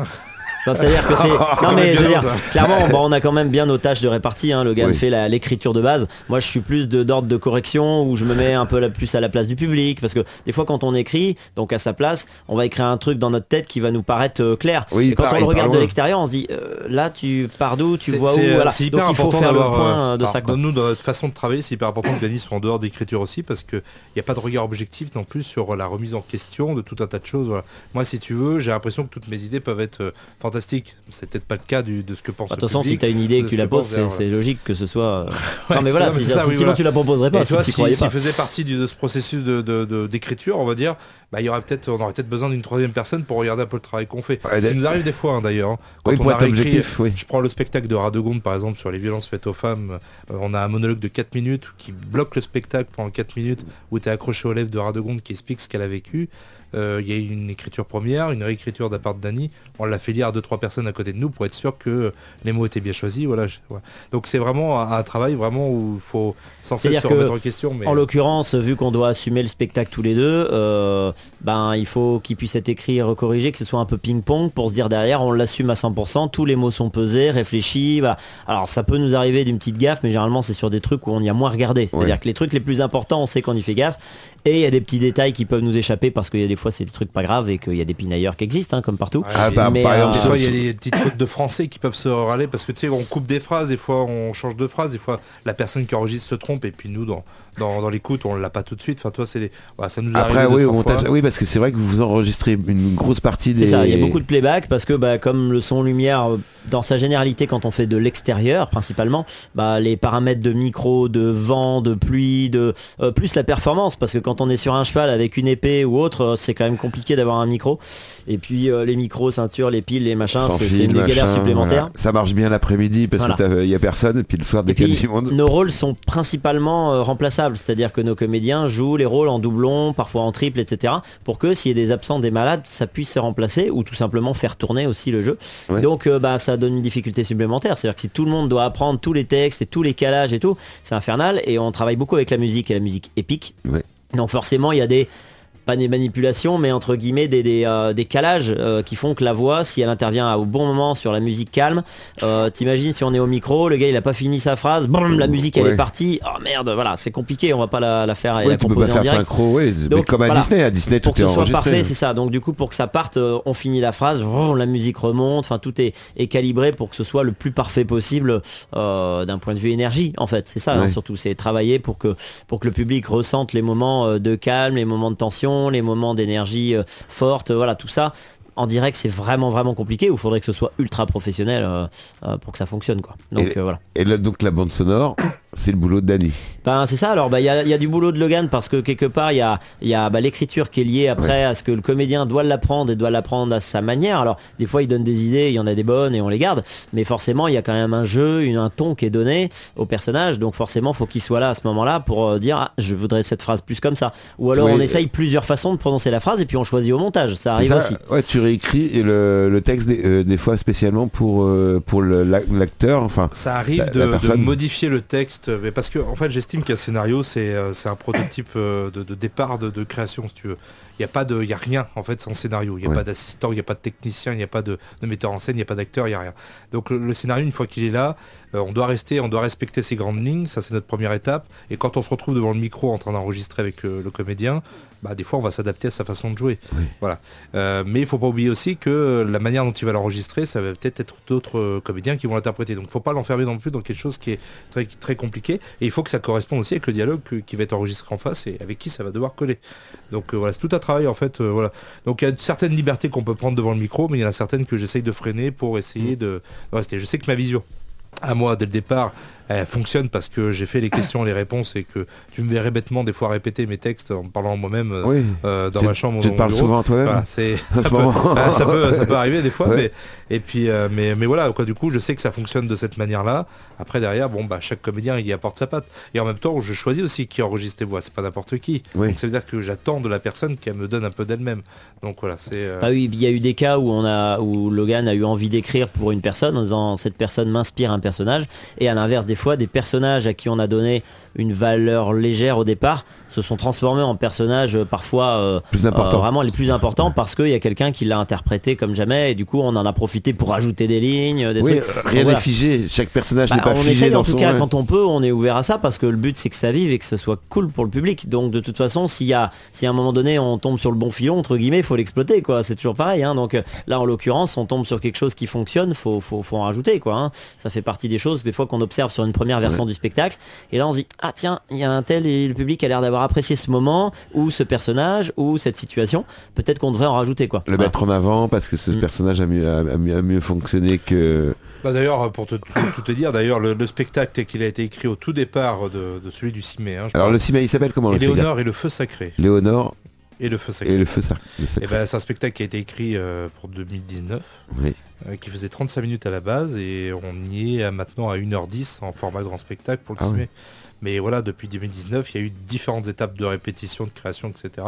Enfin, C'est-à-dire que c'est... Non mais je veux dire, clairement, bon, on a quand même bien nos tâches de répartie. Hein. Logan Oui. fait l'écriture de base. Moi, je suis plus de- d'ordre de correction où je me mets un peu la, plus à la place du public. Parce que des fois, quand on écrit, donc à sa place, on va écrire un truc dans notre tête qui va nous paraître euh, clair. Oui, et quand pareil, on le regarde de l'extérieur, on se dit, euh, là, tu pars d'où, tu vois où. euh, Voilà. Donc il faut faire le point de alors, ça. Quoi. Nous, dans notre façon de travailler, c'est hyper important que Denis soit en dehors d'écriture aussi, parce qu'il n'y a pas de regard objectif non plus sur la remise en question de tout un tas de choses. voilà. Moi, si tu veux, j'ai l'impression que toutes mes idées peuvent être euh, fantastiques. C'est peut-être pas le cas du- de ce que pense De le toute façon, si tu as une idée et que tu la poses, c'est logique que ce soit. euh, Ouais, non mais voilà, si- ça, ça, oui, sinon voilà. tu la proposerais pas Et tu vois, si tu si, croyais s'il pas. faisait partie du- de ce processus de- de- de- d'écriture, on va dire, bah, il y aurait peut-être, on aurait peut-être besoin d'une troisième personne pour regarder un peu le travail qu'on fait. Ouais, Ce qui nous arrive des fois hein, d'ailleurs. hein. Quand Oui, on pour a réécrit- objectif, oui. Je prends le spectacle de Radegonde par exemple sur les violences faites aux femmes. Euh, on a un monologue de 4 minutes qui bloque le spectacle pendant 4 minutes où tu es accroché aux lèvres de Radegonde qui explique ce qu'elle a vécu. Euh, il y a une écriture première, une réécriture de la part de Dany. On l'a fait lire à deux trois personnes à côté de nous pour être sûr que les mots étaient bien choisis. Voilà. Donc c'est vraiment un, un travail vraiment où il faut sans cesse C'est-à-dire se que, remettre en question. Mais En l'occurrence, vu qu'on doit assumer le spectacle tous les deux, euh, ben il faut qu'il puisse être écrit et recorrigé, que ce soit un peu ping-pong pour se dire derrière on l'assume à 100%, tous les mots sont pesés, réfléchis. voilà. Alors ça peut nous arriver d'une petite gaffe, mais généralement c'est sur des trucs où on y a moins regardé. C'est-à-dire Ouais. que les trucs les plus importants, on sait qu'on y fait gaffe. Et il y a des petits détails qui peuvent nous échapper parce qu'il y a des fois c'est des trucs pas graves et qu'il y a des pinailleurs qui existent, hein, comme partout. Ah, et- par, mais, par euh, exemple, Des fois, il y a des petites fautes de français qui peuvent se râler parce que tu sais, on coupe des phrases, des fois on change de phrase, des fois la personne qui enregistre se trompe et puis nous, dans, dans, dans l'écoute, on l'a pas tout de suite. Enfin, toi, c'est des... voilà, ça nous arrive. Après, oui, au montage, oui, parce que c'est vrai que vous enregistrez une grosse partie des. C'est ça, il y a beaucoup de playback parce que bah, comme le son lumière euh, dans sa généralité quand on fait de l'extérieur principalement, bah, les paramètres de micro, de vent, de pluie, de euh, plus la performance parce que quand on est sur un cheval avec une épée ou autre, euh, c'est quand même compliqué d'avoir un micro. Et puis euh, les micros, ceintures, les piles, les machins, c'est une galère supplémentaire. voilà. Ça marche bien l'après-midi parce Voilà. qu'il y a personne, et puis le soir, dès qu'il y a du monde. nos rôles sont principalement euh, c'est-à-dire que nos comédiens jouent les rôles en doublon, parfois en triple, etc. pour que s'il y a des absents, des malades, ça puisse se remplacer ou tout simplement faire tourner aussi le jeu. Ouais. Donc euh, bah, ça donne une difficulté supplémentaire, c'est-à-dire que si tout le monde doit apprendre tous les textes et tous les calages et tout, c'est infernal et on travaille beaucoup avec la musique et la musique épique. Ouais. Donc forcément il y a des pas des manipulations, mais entre guillemets des, des, euh, des calages euh, qui font que la voix, si elle intervient au bon moment sur la musique calme, euh, t'imagines si on est au micro, le gars il a pas fini sa phrase, la musique elle Ouais. est partie, oh merde, voilà, c'est compliqué, on va pas la, la faire et Oui, la composer en faire direct. synchro, oui, mais Donc, comme à voilà. Disney, à Disney Pour tout que est ce soit parfait, c'est ça. Donc du coup, pour que ça parte, on finit la phrase, la musique remonte, enfin tout est, est calibré pour que ce soit le plus parfait possible d'un point de vue énergie. En fait, c'est ça hein, Ouais. surtout, c'est travailler pour que pour que le public ressente les moments de calme, les moments de tension, les moments d'énergie euh, forte, voilà tout ça. En direct, c'est vraiment vraiment compliqué. Il faudrait que ce soit ultra professionnel euh, euh, pour que ça fonctionne, quoi. Donc Et- voilà. Et là, donc la bande sonore, c'est le boulot de Danny. Ben, c'est ça, alors bah, il y, a, il y a du boulot de Logan parce que quelque part il y a, il y a bah, l'écriture qui est liée après à ce que le comédien doit l'apprendre et doit l'apprendre à sa manière. Alors des fois il donne des idées, il y en a des bonnes et on les garde, mais forcément il y a quand même un jeu, une, un ton qui est donné au personnage, donc forcément faut qu'il soit là à ce moment-là pour euh, dire ah, je voudrais cette phrase plus comme ça. Ou alors Oui. on essaye plusieurs façons de prononcer la phrase et puis on choisit au montage, ça arrive ça aussi. Ouais, tu réécris et le, le texte des, euh, des fois spécialement pour, euh, pour l'acteur, enfin. Ça arrive La- de, la de personne. modifier le texte, mais parce que en fait j'estime qu'un scénario c'est euh, c'est un prototype euh, de, de départ de, de création si tu veux. Il n'y a pas de, il a rien en fait sans scénario. Il n'y a Ouais. pas d'assistant, il n'y a pas de technicien, il n'y a pas de, de metteur en scène, il n'y a pas d'acteur, il n'y a rien. Donc le, le scénario une fois qu'il est là, euh, on doit rester, on doit respecter ses grandes lignes. Ça c'est notre première étape. Et quand on se retrouve devant le micro en train d'enregistrer avec euh, le comédien, bah, des fois on va s'adapter à sa façon de jouer. Oui. Voilà. Euh, mais il faut pas oublier aussi que la manière dont il va l'enregistrer, ça va peut-être être d'autres euh, comédiens qui vont l'interpréter. Donc il faut pas l'enfermer non plus dans quelque chose qui est très, très compliqué. Et il faut que ça corresponde aussi avec le dialogue qui va être enregistré en face et avec qui ça va devoir coller. Donc euh, voilà, c'est tout un travail en fait. euh, voilà. Donc il y a certaines libertés qu'on peut prendre devant le micro, mais il y en a certaines que j'essaye de freiner pour essayer de, de rester. Je sais que ma vision à moi dès le départ elle fonctionne parce que j'ai fait les questions et les réponses et que tu me verrais bêtement des fois répéter mes textes en parlant moi-même euh, Oui. euh, dans ma chambre ou Tu dans te mon parles bureau. souvent à toi-même Voilà, c'est ça peut ça peut arriver des fois Ouais. mais et puis euh, mais mais voilà quoi du coup je sais que ça fonctionne de cette manière là après derrière bon bah chaque comédien il y apporte sa patte et en même temps je choisis aussi qui enregistre les voix c'est pas n'importe qui Oui. donc ça veut dire que j'attends de la personne qu'elle me donne un peu d'elle-même donc voilà c'est euh, Ah oui, il y a eu des cas où on a où Logan a eu envie d'écrire pour une personne en disant cette personne m'inspire un personnage et à l'inverse des des personnages à qui on a donné une valeur légère au départ se sont transformés en personnages euh, parfois euh, Plus euh, vraiment les plus importants parce qu'il y a quelqu'un qui l'a interprété comme jamais et du coup on en a profité pour ajouter des lignes, des Oui, trucs. rien n'est voilà. figé. Chaque personnage Bah, n'est pas on figé essaye dans en tout son. cas quand on peut, on est ouvert à ça parce que le but c'est que ça vive et que ça soit cool pour le public. Donc de toute façon, s'il y a, si à un moment donné on tombe sur le bon filon entre guillemets, faut l'exploiter quoi. C'est toujours pareil. Hein. Donc là en l'occurrence, on tombe sur quelque chose qui fonctionne, faut, faut, faut en rajouter quoi. hein. Ça fait partie des choses des fois qu'on observe sur une première version du spectacle. Et là on se dit ah tiens, il y a un tel et le public a l'air d'avoir apprécié ce moment ou ce personnage ou cette situation. Peut-être qu'on devrait en rajouter quoi. Le Voilà. mettre en avant parce que ce Mm. personnage a mieux, a, mieux, a mieux fonctionné que. Bah d'ailleurs, pour te, tout, tout te dire, d'ailleurs, le, le spectacle tel qu'il a été écrit au tout départ de, de celui du 6 mai. hein, je Alors parle. le cinéma il s'appelle comment le Éléonore et le feu sacré. Léonore Et le feu sacré. et le feu sacré. Et sacré. ben, c'est un spectacle qui a été écrit euh, pour 2019. Oui. euh, qui faisait 35 minutes à la base et on y est à maintenant à 1h10 en format grand spectacle pour le Ah ciné. oui. Mais voilà, depuis 2019, il y a eu différentes étapes de répétition, de création, etc.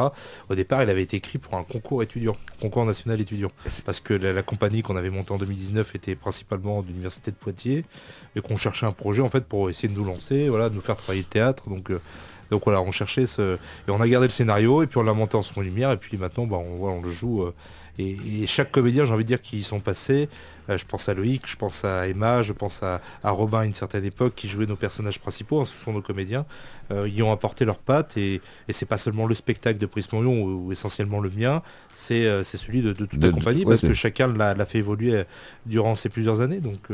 Au départ, il avait été écrit pour un concours étudiant, concours national étudiant. Parce que la, compagnie qu'on avait montée en 2019 était principalement de l'université de Poitiers et qu'on cherchait un projet en fait pour essayer de nous lancer, voilà, de nous faire travailler le théâtre. Donc, euh, donc voilà, on cherchait ce... Et on a gardé le scénario et puis on l'a monté en son lumière et puis maintenant bah, on le joue. euh, et, et chaque comédien, j'ai envie de dire, qui y sont passés, euh, je pense à Loïc, je pense à Emma, je pense à, à Robin à une certaine époque qui jouait nos personnages principaux, hein, ce sont nos comédiens, euh, ils ont apporté leurs pattes et, et c'est pas seulement le spectacle de Prisme Lyon ou, ou essentiellement le mien, c'est euh, celui de, de toute De- la compagnie ouais, parce que chacun l'a fait évoluer euh, durant ces plusieurs années. Donc,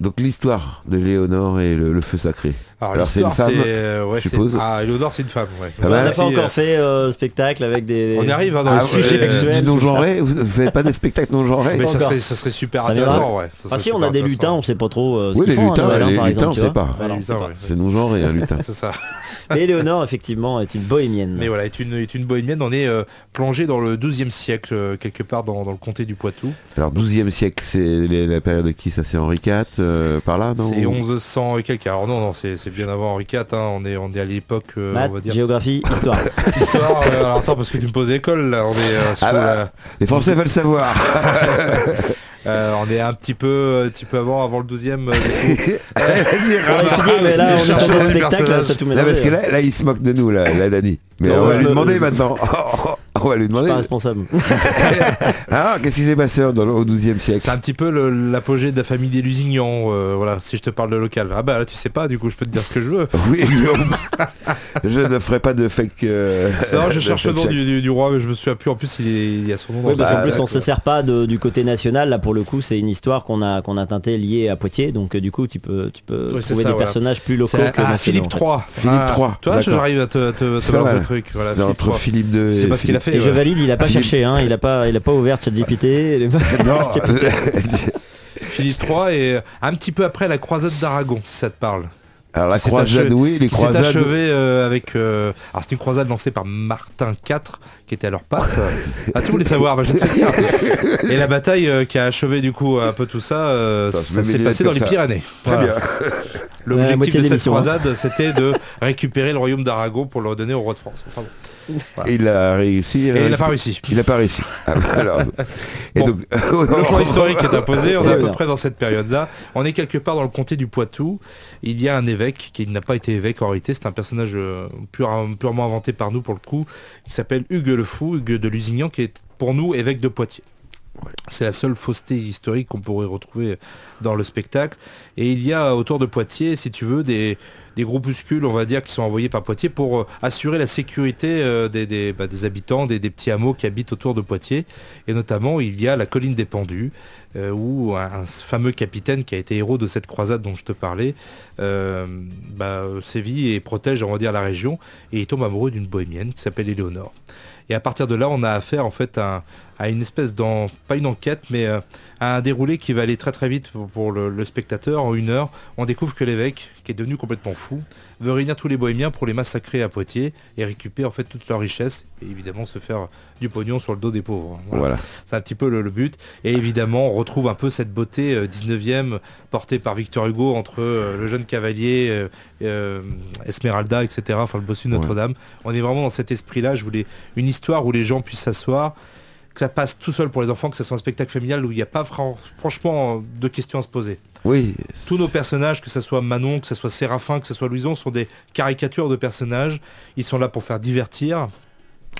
Donc l'histoire de Léonore et le, le feu sacré. alors, Alors, c'est une femme, euh, ouais, je c'est- suppose. Ah, Eleonore, c'est une femme, ouais. Ah bah, on n'a là, pas encore euh, fait euh, spectacle avec des. On y arrive hein, dans Ah, le sujet euh, actuel. du tout non-genré Vous ne faites pas de spectacle non-genré Mais ça serait, ça serait super Ça intéressant, ouais. Ça Ah si, on a des lutins, on sait pas trop euh, ce Oui, les font, hein, lutins, hein, les par lutins, exemple, on tu sait pas. C'est non-genré, un lutin. C'est ça. Mais Léonore, effectivement, est une bohémienne. Mais voilà, est une, est une bohémienne. On est plongé dans le 12e siècle, quelque part dans, dans le comté du Poitou. Alors 12e siècle, c'est la période de qui Ça c'est Henri IV, euh, par là, non C'est 1100 et quelques. Alors non, non, c'est c'est bien avant Henri IV. hein. On, est, on est à l'époque, euh, on va dire. géographie, histoire. Histoire, euh, alors attends, parce que tu me poses l'école, là. On est, euh, sous Ah bah. la- Les Français veulent savoir. euh, on est un petit peu, un petit peu avant, avant le 12e. euh, du coup. Vas-y, On mais là, Les on est sur chercheurs notre du spectacle, personnage. t'as tout Là, mélangé. parce que là, là, il se moque de nous, là, là Dani. Mais on va lui demander maintenant. On va lui Je suis demander. pas responsable. Ah, qu'est-ce qui s'est passé dans le, au 12e siècle C'est un petit peu l'apogée de la famille des Lusignan. euh, voilà, si je te parle de local. Ah bah là, tu sais pas, du coup, je peux te dire ce que je veux. Oui, je, ne ferai pas de fake. euh, Non, je cherche le nom du, du- du roi, mais je me souviens plus. En plus, il, est- il y a son nom dans Oui, parce qu'en plus on se sert pas de- du côté national. Là pour le coup, c'est une histoire qu'on a qu'on a teintée liée à Poitiers. Donc euh, du coup, tu peux tu peux Oui, trouver ça, des voilà. personnages plus locaux C'est que ah, Philippe fait. III. Philippe III, Toi, j'arrive à te, te, te le truc. Voilà, Philippe entre III. Philippe II C'est parce qu'il a Philippe- fait. Et je valide, il a pas Philippe- cherché, hein, il a pas il a pas ouvert ChatGPT. Non, Philippe III et euh, un petit peu après la croisade d'Aragon, si ça te parle. alors la C'est croisade, achevé- oui, les croisades. achevé euh, avec. euh, alors c'est une croisade lancée par Martin IV, qui était alors pape. ah tu voulais savoir, bah, je vais te le dire. Et la bataille euh, qui a achevé du coup un peu tout ça, euh, Ça s'est passé dans les. Pyrénées. Très Voilà. bien. L'objectif de cette hein. croisade, c'était de récupérer le royaume d'Aragon pour le redonner au roi de France. Et il a réussi. Et il n'a pas réussi. Il n'a pas réussi. Ah, alors, et Bon. donc, Le point historique est imposé, on est à peu près dans cette période-là. On est quelque part dans le comté du Poitou. Il y a un évêque qui n'a pas été évêque en réalité, c'est un personnage euh, pur- purement inventé par nous pour le coup, qui s'appelle Hugues le Fou, Hugues de Lusignan, qui est pour nous évêque de Poitiers. C'est la seule fausseté historique qu'on pourrait retrouver dans le spectacle. Et il y a autour de Poitiers, si tu veux, des, des groupuscules, on va dire, qui sont envoyés par Poitiers pour euh, assurer la sécurité euh, bah, des habitants, des petits hameaux qui habitent autour de Poitiers. Et notamment, il y a la colline des Pendus, euh, où un, fameux capitaine qui a été héros de cette croisade dont je te parlais, euh, bah, sévit et protège, on va la région. Et il tombe amoureux d'une bohémienne qui s'appelle Éléonore. Et à partir de là, on a affaire en fait à, une espèce d'en pas une enquête, mais euh, à un déroulé qui va aller très très vite pour, le spectateur. En une heure, on découvre que l'évêque, qui est devenu complètement fou, veut réunir tous les bohémiens pour les massacrer à Poitiers et récupérer en fait toute leur richesse et évidemment se faire du pognon sur le dos des pauvres. Voilà. Voilà. C'est un petit peu le, le but. Et évidemment, on retrouve un peu cette beauté euh, 19e portée par Victor Hugo entre euh, le jeune cavalier, euh, euh, Esmeralda, etc. Enfin, le bossu de Notre-Dame. On est vraiment dans cet esprit-là. Je voulais une histoire où les gens puissent s'asseoir, que ça passe tout seul pour les enfants, que ce soit un spectacle familial où il n'y a pas fran- franchement de questions à se poser. Oui, Tous nos personnages, que ce soit Manon, que ce soit Séraphin, que ce soit Louison, sont des caricatures de personnages. Ils sont là pour faire divertir.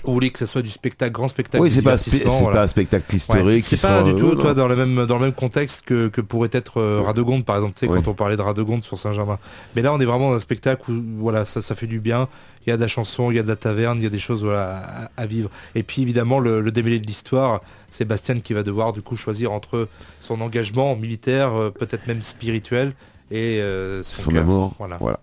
Vous voulez que ce soit du spectacle, grand spectacle, oui, c'est pas, voilà. pas un spectacle Ouais, historique. C'est pas du euh, tout, toi, dans le même, dans le même contexte que, que pourrait être euh, Radegonde, par exemple, tu sais, Oui. quand on parlait de Radegonde sur Saint-Germain. Mais là, on est vraiment dans un spectacle où, voilà, ça, ça fait du bien. Il y a de la chanson, il y a de la taverne, il y a des choses voilà, à, à vivre. Et puis, évidemment, le, le démêlé de l'histoire, c'est Bastien qui va devoir, du coup, choisir entre son engagement militaire, euh, peut-être même spirituel, et son, Son cœur. amour. Voilà. Voilà.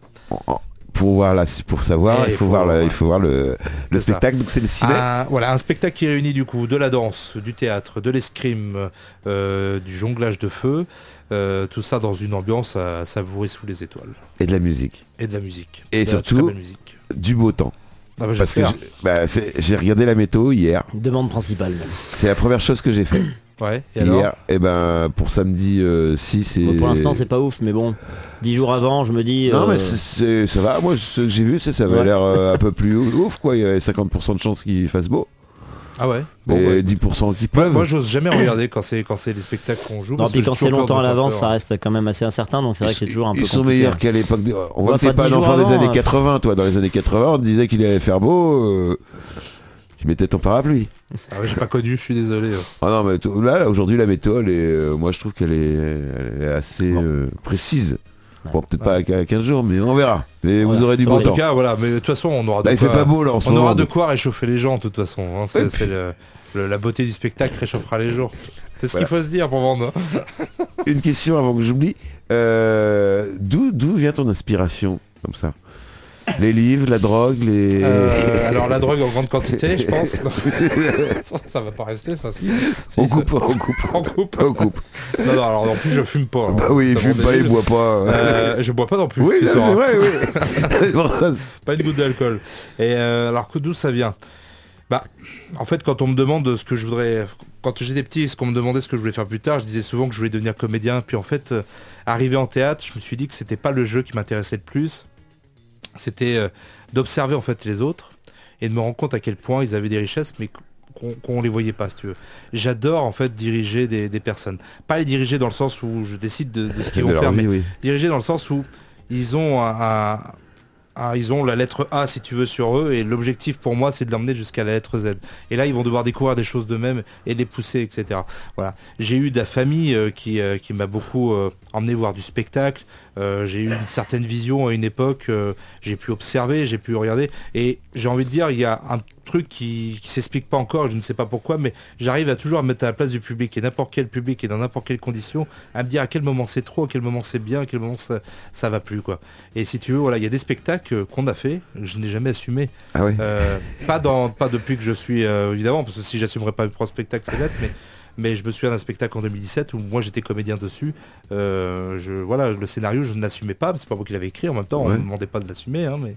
Pour voir la, pour savoir, il faut, faut- voir, le, il ouais. faut voir le, le C'est ça. spectacle. Donc c'est le ciné. Un, voilà, un spectacle qui réunit du coup de la danse, du théâtre, de l'escrime, euh, du jonglage de feu, euh, tout ça dans une ambiance à savourer sous les étoiles. et de la musique, Et de la musique. Et De la surtout- musique. du beau temps. Ah bah, Parce que j'ai- bah, j'ai regardé la météo hier. Demande principale. C'est la première chose que j'ai fait. Ouais, et alors hier. Et ben pour samedi euh, 6 et. Bon, pour l'instant, c'est pas ouf, mais bon, dix jours avant, je me dis. Non euh, mais c'est- c'est- ça va, moi ce que j'ai vu c'est ça avait Ouais. l'air euh, un peu plus ouf quoi, il y avait 50% de chances qu'il fasse beau Ah ouais Bon, et ouais. 10% qui Moi, pleuve. moi, j'ose jamais regarder quand c'est quand c'est les spectacles qu'on joue. Non, parce puis que quand c'est longtemps à l'avance, ça reste quand même assez incertain, donc c'est vrai que c'est toujours un peu Ils sont compliqué. meilleurs qu'à l'époque. de- On voit que t'es pas 10 un enfant des années hein. 80, toi. Dans les années 80, on te disait qu'il allait faire beau. euh, Tu mettais ton parapluie. Ah ouais, j'ai pas connu, je suis désolé. Ah non, mais là, là, aujourd'hui, la météo, elle est, euh, moi, je trouve qu'elle est, elle est assez Bon. euh, précise. Ouais. Bon, peut-être pas à 15 jours, mais on verra. Mais vous aurez du beau va En tout temps. cas, voilà, mais de toute façon, on aura Là, de il fait quoi- pas beau, là, en ce On moment. aura de quoi réchauffer les gens, de toute façon. hein. C'est le- le- la beauté du spectacle réchauffera les jours. C'est ce Voilà. qu'il faut se dire pour vendre. hein. Une question avant que j'oublie. Euh, D'où d'où vient ton inspiration, comme ça? Les livres, la drogue, les... Euh, alors la drogue en grande quantité, je pense. ça va pas rester, ça. Si. On coupe, on coupe. On coupe. On coupe. Non, non, alors en plus je fume pas. Bah oui, il fume pas, il boit pas. Euh, je bois pas non plus. oui, c'est vrai, oui. Pas une goutte d'alcool. Et euh, alors que d'où ça vient? Bah, en fait, quand on me demande ce que je voudrais, quand j'étais petit, ce qu'on me demandait ce que je voulais faire plus tard, je disais souvent que je voulais devenir comédien. Puis en fait, euh, arrivé en théâtre, je me suis dit que c'était pas le jeu qui m'intéressait le plus. C'était euh, d'observer en fait les autres et de me rendre compte à quel point ils avaient des richesses, mais qu'on qu'on les voyait pas, si tu veux. J'adore en fait diriger des, des personnes. Pas les diriger dans le sens où je décide de, de ce qu'ils vont faire, mais oui. dirigés dans le sens où ils ont un, un- un- ils ont la lettre A si tu veux sur eux et l'objectif pour moi c'est de l'emmener jusqu'à la lettre Z. Et là ils vont devoir découvrir des choses d'eux-mêmes et les pousser etc voilà. J'ai eu de la famille euh, qui, euh, qui m'a beaucoup euh, emmené voir du spectacle. J'ai eu une certaine vision à une époque j'ai pu observer j'ai pu regarder. Et j'ai envie de dire il y a un truc qui, qui s'explique pas encore je ne sais pas pourquoi mais j'arrive à toujours me mettre à la place du public. Et n'importe quel public et dans n'importe quelle condition à me dire à quel moment c'est trop à quel moment c'est bien à quel moment ça, ça va plus quoi. Et si tu veux voilà il y a des spectacles qu'on a fait je n'ai jamais assumé. Ah euh, pas dans pas depuis que je suis euh, évidemment parce que si j'assumerais pas propres spectacles c'est bête mais mais je me souviens d'un spectacle en 2017 où moi j'étais comédien dessus. Euh, je voilà le scénario je ne l'assumais pas mais c'est pas moi qui l'avais écrit. En même temps on ne me demandait pas de l'assumer hein, mais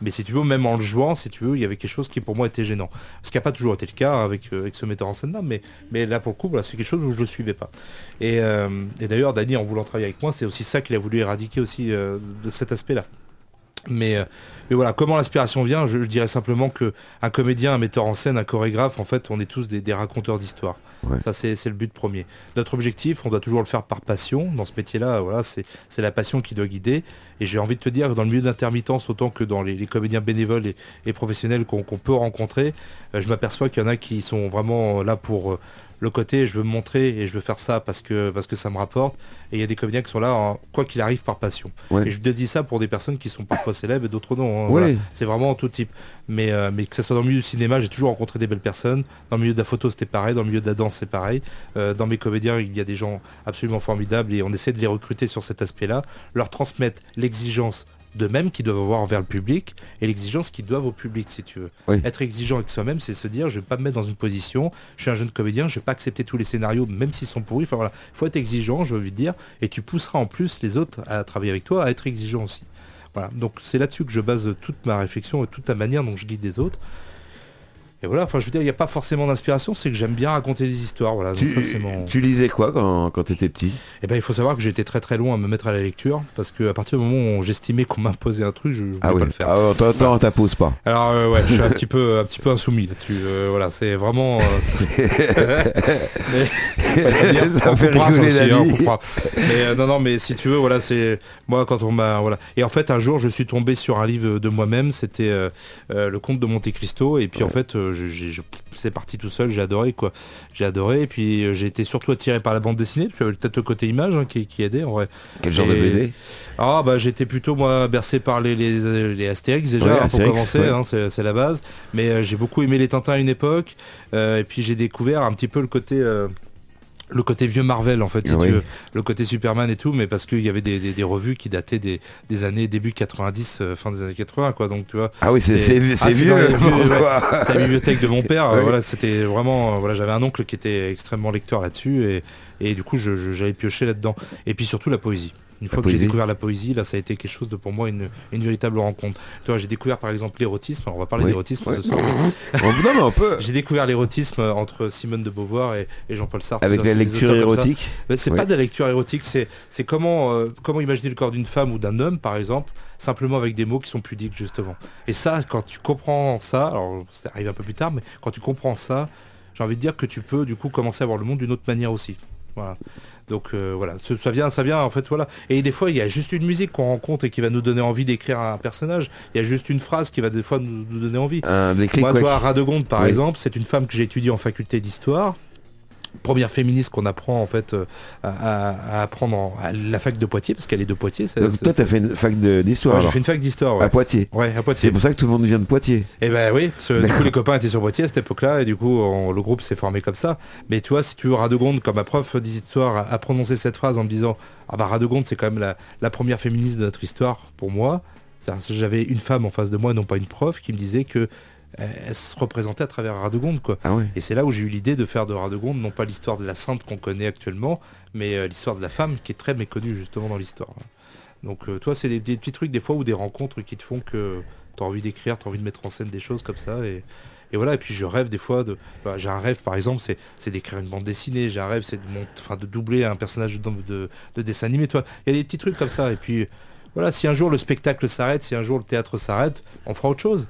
mais si tu veux même en le jouant si tu veux il y avait quelque chose qui pour moi était gênant. Ce qui n'a pas toujours été le cas avec euh, avec ce metteur en scène là mais mais là pour le coup voilà, c'est quelque chose où je le suivais pas. Et, euh, et d'ailleurs Dany en voulant travailler avec moi c'est aussi ça qu'il a voulu éradiquer aussi de cet aspect là mais, mais voilà, comment l'inspiration vient, je, je dirais simplement que un comédien, un metteur en scène, un chorégraphe, en fait, on est tous des, des raconteurs d'histoire. Ouais. Ça, c'est le but premier. Notre objectif, on doit toujours le faire par passion. Dans ce métier-là, voilà, c'est la passion qui doit guider. Et j'ai envie de te dire que dans le milieu d'intermittence, autant que dans les, les comédiens bénévoles et, et professionnels qu'on peut rencontrer, euh, je m'aperçois qu'il y en a qui sont vraiment là pour euh, le côté je veux me montrer et je veux faire ça parce que, parce que ça me rapporte. Et il y a des comédiens qui sont là, en- quoi qu'il arrive, par passion. Ouais. Et je te dis ça pour des personnes qui sont parfois célèbres et d'autres non. hein, Ouais. voilà. C'est vraiment tout type. Mais, euh, mais que ce soit dans le milieu du cinéma, j'ai toujours rencontré des belles personnes. Dans le milieu de la photo, c'était pareil. Dans le milieu de la danse, c'est pareil. Euh, dans mes comédiens, il y a des gens absolument formidables et on essaie de les recruter sur cet aspect-là, leur transmettre l'exigence d'eux-mêmes qu'ils doivent avoir envers le public et l'exigence qu'ils doivent au public, si tu veux. Oui. Être exigeant avec soi-même, c'est se dire, je vais pas me mettre dans une position, je suis un jeune comédien, je vais pas accepter tous les scénarios, même s'ils sont pourris. Enfin voilà, faut être exigeant, je veux dire, et tu pousseras en plus les autres à travailler avec toi, à être exigeant aussi. Voilà, donc c'est là-dessus que je base toute ma réflexion et toute la manière dont je guide les autres. Et voilà, enfin je veux dire, il n'y a pas forcément d'inspiration, c'est que j'aime bien raconter des histoires. Voilà, donc Tu, ça mon. tu lisais quoi quand, quand t'étais petit? Eh ben il faut savoir que j'étais très très loin à me mettre à la lecture parce que à partir du moment où j'estimais qu'on m'imposait un truc, je ne Ah pas le faire. Ah, attends, attends, t'apposes pas. Alors euh, ouais, je suis un petit peu un petit peu insoumis là-dessus. Euh, voilà, c'est vraiment. euh, Mais- on va dire, Ça on fait rigoler aussi, la vie. Mais non non, mais si tu veux, voilà, c'est moi quand on m'a voilà. Et en fait, un jour, je suis tombé sur un livre de moi-même. C'était le Comte de Monte Cristo. Et puis en fait, euh, c'est parti tout seul. J'ai adoré quoi. J'ai adoré. Et puis euh, j'ai été surtout attiré par la bande dessinée. Puis il y avait peut-être le côté image hein, qui, qui aidait en vrai. Quel genre de BD Ah bah j'étais plutôt moi bercé par les, les, les Astérix déjà Ouais, hein, pour commencer, ouais. hein, c'est la base. Mais euh, j'ai beaucoup aimé les Tintins à une époque. euh, et puis j'ai découvert un petit peu le côté euh, le côté vieux Marvel en fait, si Oui. tu veux. le côté Superman et tout, mais parce qu'il y avait des, des- des revues qui dataient des, des années début 90, euh, fin des années 80 quoi. Donc tu vois, Ah oui, c'est Ah, vieux. c'est la bibliothèque de mon père. euh, voilà, c'était vraiment. euh, voilà, j'avais un oncle qui était extrêmement lecteur là-dessus et, et du coup, je- je- j'allais piocher là-dedans. Et puis surtout la poésie. Une fois que j'ai découvert la poésie, là, ça a été quelque chose de pour moi une, véritable rencontre. Toi, j'ai découvert par exemple l'érotisme. On va parler d'érotisme ce soir. J'ai découvert l'érotisme entre Simone de Beauvoir et, Jean-Paul Sartre. Avec la lecture érotique. C'est pas de la lecture érotique, c'est comment euh, comment imaginer le corps d'une femme ou d'un homme, par exemple, simplement avec des mots qui sont pudiques justement. Et ça, quand tu comprends ça, alors ça arrive un peu plus tard, mais quand tu comprends ça, j'ai envie de dire que tu peux du coup commencer à voir le monde d'une autre manière aussi. Voilà. Donc euh, voilà, ça vient, ça vient en fait voilà. Et des fois il y a juste une musique qu'on rencontre et qui va nous donner envie d'écrire un personnage. Il y a juste une phrase qui va des fois nous, donner envie. Un Moi, toi, Radegonde par exemple, c'est une femme que j'ai étudiée en faculté d'histoire première féministe qu'on apprend en fait euh, à, apprendre à la fac de Poitiers parce qu'elle est de Poitiers. Donc toi t'as fait une fac d'histoire. j'ai fait une fac d'histoire. À Poitiers. Ouais, à Poitiers. C'est pour ça que tout le monde vient de Poitiers. Et eh ben oui, du coup les copains étaient sur Poitiers à cette époque-là et du coup le groupe s'est formé comme ça. Mais tu vois, si tu veux Radegonde comme ma prof d'histoire a, prononcé cette phrase en me disant ah bah Radegonde c'est quand même la, la première féministe de notre histoire pour moi. J'avais une femme en face de moi, non pas une prof, qui me disait que elle se représentait à travers Radegonde quoi. Ah et c'est là où j'ai eu l'idée de faire de Radegonde non pas l'histoire de la sainte qu'on connaît actuellement, mais euh, l'histoire de la femme qui est très méconnue justement dans l'histoire. Donc euh, toi c'est des, petits trucs des fois ou des rencontres qui te font que tu as envie d'écrire, tu as envie de mettre en scène des choses comme ça et, voilà, et puis je rêve des fois de. Bah, j'ai un rêve par exemple, c'est d'écrire une bande dessinée, j'ai un rêve, c'est de, doubler un personnage de, de, dessin animé. Toi, il y a des petits trucs comme ça. Et puis voilà, si un jour le spectacle s'arrête, si un jour le théâtre s'arrête, on fera autre chose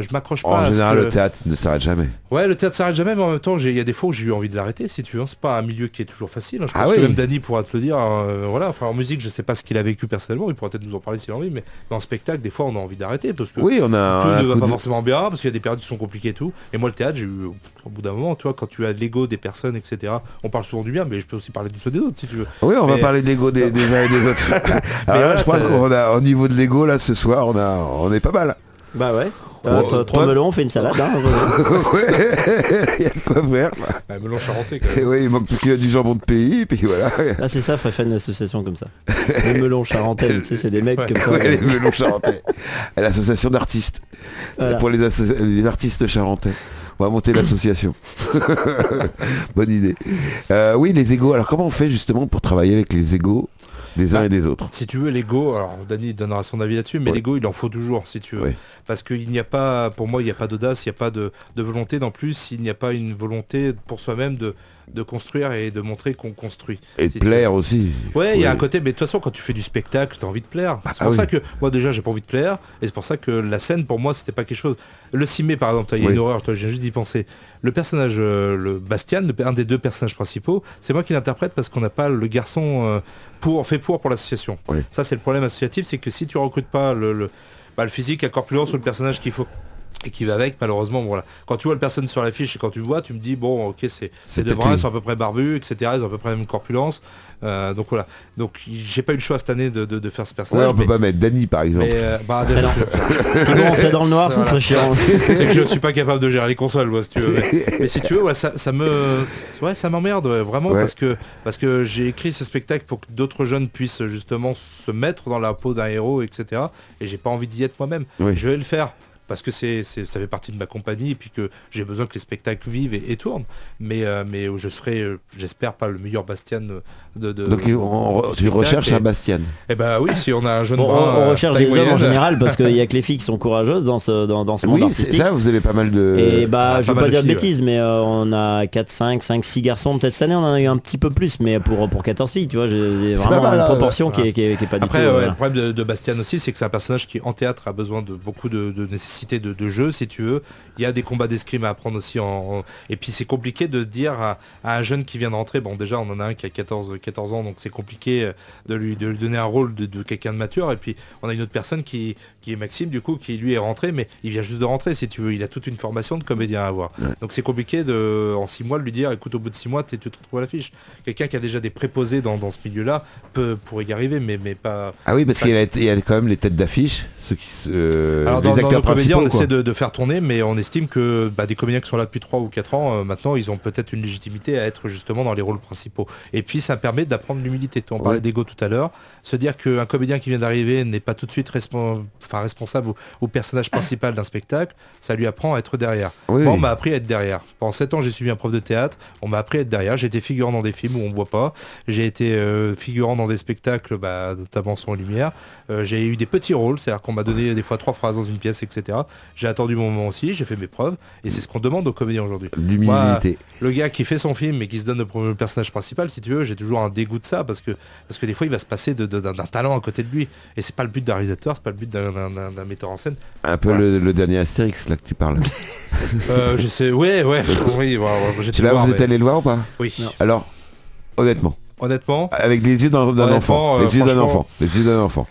je m'accroche pas. En général, le théâtre ne s'arrête jamais. Ouais, le théâtre s'arrête jamais, mais en même temps, il y a des fois où j'ai eu envie de l'arrêter, si tu veux. C'est pas un milieu qui est toujours facile. Hein. Je ah pense que même Dany pourra te le dire. Hein. voilà, enfin, en musique, je sais pas ce qu'il a vécu personnellement. Il pourra peut-être nous en parler s'il a envie, mais en spectacle, des fois, on a envie d'arrêter parce que oui, on a tout ne va pas forcément bien, parce qu'il y a des périodes qui sont compliquées et tout. Et moi, le théâtre, j'ai eu au bout d'un moment, tu vois, quand tu as l'ego des personnes, etc. On parle souvent du bien, mais je peux aussi parler du ceux des autres, si tu veux. Oui, on va parler de l'ego des, uns et des autres. je crois qu'on a, au niveau de l'ego là, ce soir, on a, on est pas mal. Bah ouais. Euh, trois melons, on fait une salade. Hein, ouais, il y a pas faire. Bah, melon charentais quand même. Ouais, il manque plus que du jambon de pays, puis voilà. Ah, c'est ça, je préfère une association comme ça. Les melons charentais, tu sais, c'est des mecs comme ça. Ouais, les melons charentais. L'association d'artistes. Pour les, les, artistes charentais. On va monter l'association. Bonne idée. Euh, oui, les égaux. Alors comment on fait justement pour travailler avec les égaux des uns bah, et des autres. Si tu veux, l'ego, alors Dany donnera son avis là-dessus, mais l'ego, il en faut toujours, si tu veux. Parce qu'il n'y a pas, pour moi, il n'y a pas d'audace, il n'y a pas de, de volonté. En plus, il n'y a pas une volonté pour soi-même de, de construire et de montrer qu'on construit. Et de plaire aussi. Ouais, il y a un côté, mais de toute façon, quand tu fais du spectacle, tu as envie de plaire. Bah, c'est pour ça que, moi déjà, j'ai pas envie de plaire, et c'est pour ça que la scène, pour moi, c'était pas quelque chose. Le cimé, par exemple, il y a une horreur, toi, j'ai juste d'y penser. Le personnage, euh, le Bastian, un des deux personnages principaux, c'est moi qui l'interprète parce qu'on n'a pas le garçon euh, pour, fait pour pour l'association. Ça, c'est le problème associatif, c'est que si tu recrutes pas le, le, bah, le physique, la corpulence ou le personnage qu'il faut et qui va avec malheureusement voilà. Quand tu vois le personne sur l'affiche et quand tu le vois tu me dis bon ok c'est c'est deux bras ils sont à peu près barbus etc ils ont à peu près la même corpulence. Euh, donc voilà. Donc j'ai pas eu le choix cette année de, de, faire ce personnage ouais, on peut pas mettre Danny par exemple. Mais, euh, bah, monde c'est dans le noir ça serait chiant. C'est que je suis pas capable de gérer les consoles moi, si tu veux mais, si tu veux ouais, ça, ça, me ouais ça m'emmerde vraiment parce que parce que j'ai écrit ce spectacle pour que d'autres jeunes puissent justement se mettre dans la peau d'un héros etc et j'ai pas envie d'y être moi-même. Je vais le faire parce que c'est, ça fait partie de ma compagnie et puis que j'ai besoin que les spectacles vivent et, tournent. Mais, euh, mais je serai, euh, j'espère, pas le meilleur Bastien de. de Donc tu recherches un Bastien Eh ben oui, si on a un jeune. on, recherche des hommes en général parce qu'il y a que les filles qui sont courageuses dans ce, dans, dans ce monde artistique. ça, vous avez pas mal de. Et bah, ah, je veux pas, dire de bêtises, mais euh, on a 4, 5, 5, 6 garçons. Peut-être cette année, on en a eu un petit peu plus, mais pour, pour 14 filles, tu vois, j'ai vraiment une proportion qui, est, qui, est, pas du tout. Après, le problème de, Bastien aussi, c'est que c'est un personnage qui, en théâtre, a besoin de beaucoup de, nécessité de, de jeu si tu veux. Il y a des combats d'escrime à apprendre aussi. En, Et puis c'est compliqué de dire à, un jeune qui vient de rentrer, bon déjà on en a un qui a 14, 14 ans, donc c'est compliqué euh, de lui, de lui donner un rôle de, quelqu'un de mature. Et puis on a une autre personne qui, qui est Maxime, du coup, qui lui est rentré, mais il vient juste de rentrer, si tu veux. Il a toute une formation de comédien à avoir. Donc c'est compliqué de, en six mois, de lui dire, écoute, au bout de six mois, tu te retrouves à l'affiche. Quelqu'un qui a déjà des préposés dans, dans ce milieu-là peut pourrait y arriver, mais, mais pas. Ah oui, parce qu'il y, a quand même les têtes d'affiche, ceux qui, euh, les acteurs principaux on quoi. essaie de, de faire tourner, mais on estime que bah, des comédiens qui sont là depuis 3 ou 4 ans, euh, maintenant, ils ont peut-être une légitimité à être justement dans les rôles principaux. Et puis, ça permet d'apprendre l'humilité. On parlait d'ego tout à l'heure. Se dire qu'un comédien qui vient d'arriver n'est pas tout de suite responsable ou, ou personnage principal d'un spectacle, ça lui apprend à être derrière. Oui, Moi, on m'a appris à être derrière. Pendant 7 ans, j'ai suivi un prof de théâtre. On m'a appris à être derrière. J'ai été figurant dans des films où on ne voit pas. J'ai été euh, figurant dans des spectacles, bah, notamment son lumière. Euh, j'ai eu des petits rôles, c'est-à-dire qu'on m'a donné des fois trois phrases dans une pièce, etc. J'ai attendu mon moment aussi, j'ai fait mes preuves. Et c'est ce qu'on demande aux comédiens aujourd'hui. L'humilité. Le gars qui fait son film et qui se donne le, personnage principal, si tu veux, j'ai toujours un dégoût de ça parce que, parce que des fois il va se passer de- de- d'un d'un talent à côté de lui. Et c'est pas le but d'un réalisateur, c'est pas le but d'un- d'un d'un- d'un metteur en scène. Un peu Voilà. le, le dernier Astérix là que tu parles. Euh, je sais, ouais, ouais, oui, là, voir, vous êtes mais- allé le voir ou pas? Oui. Alors, honnêtement, Honnêtement, avec les yeux d'un d'un Honnêtement, enfant, euh, les yeux d'un enfant, les yeux d'un enfant.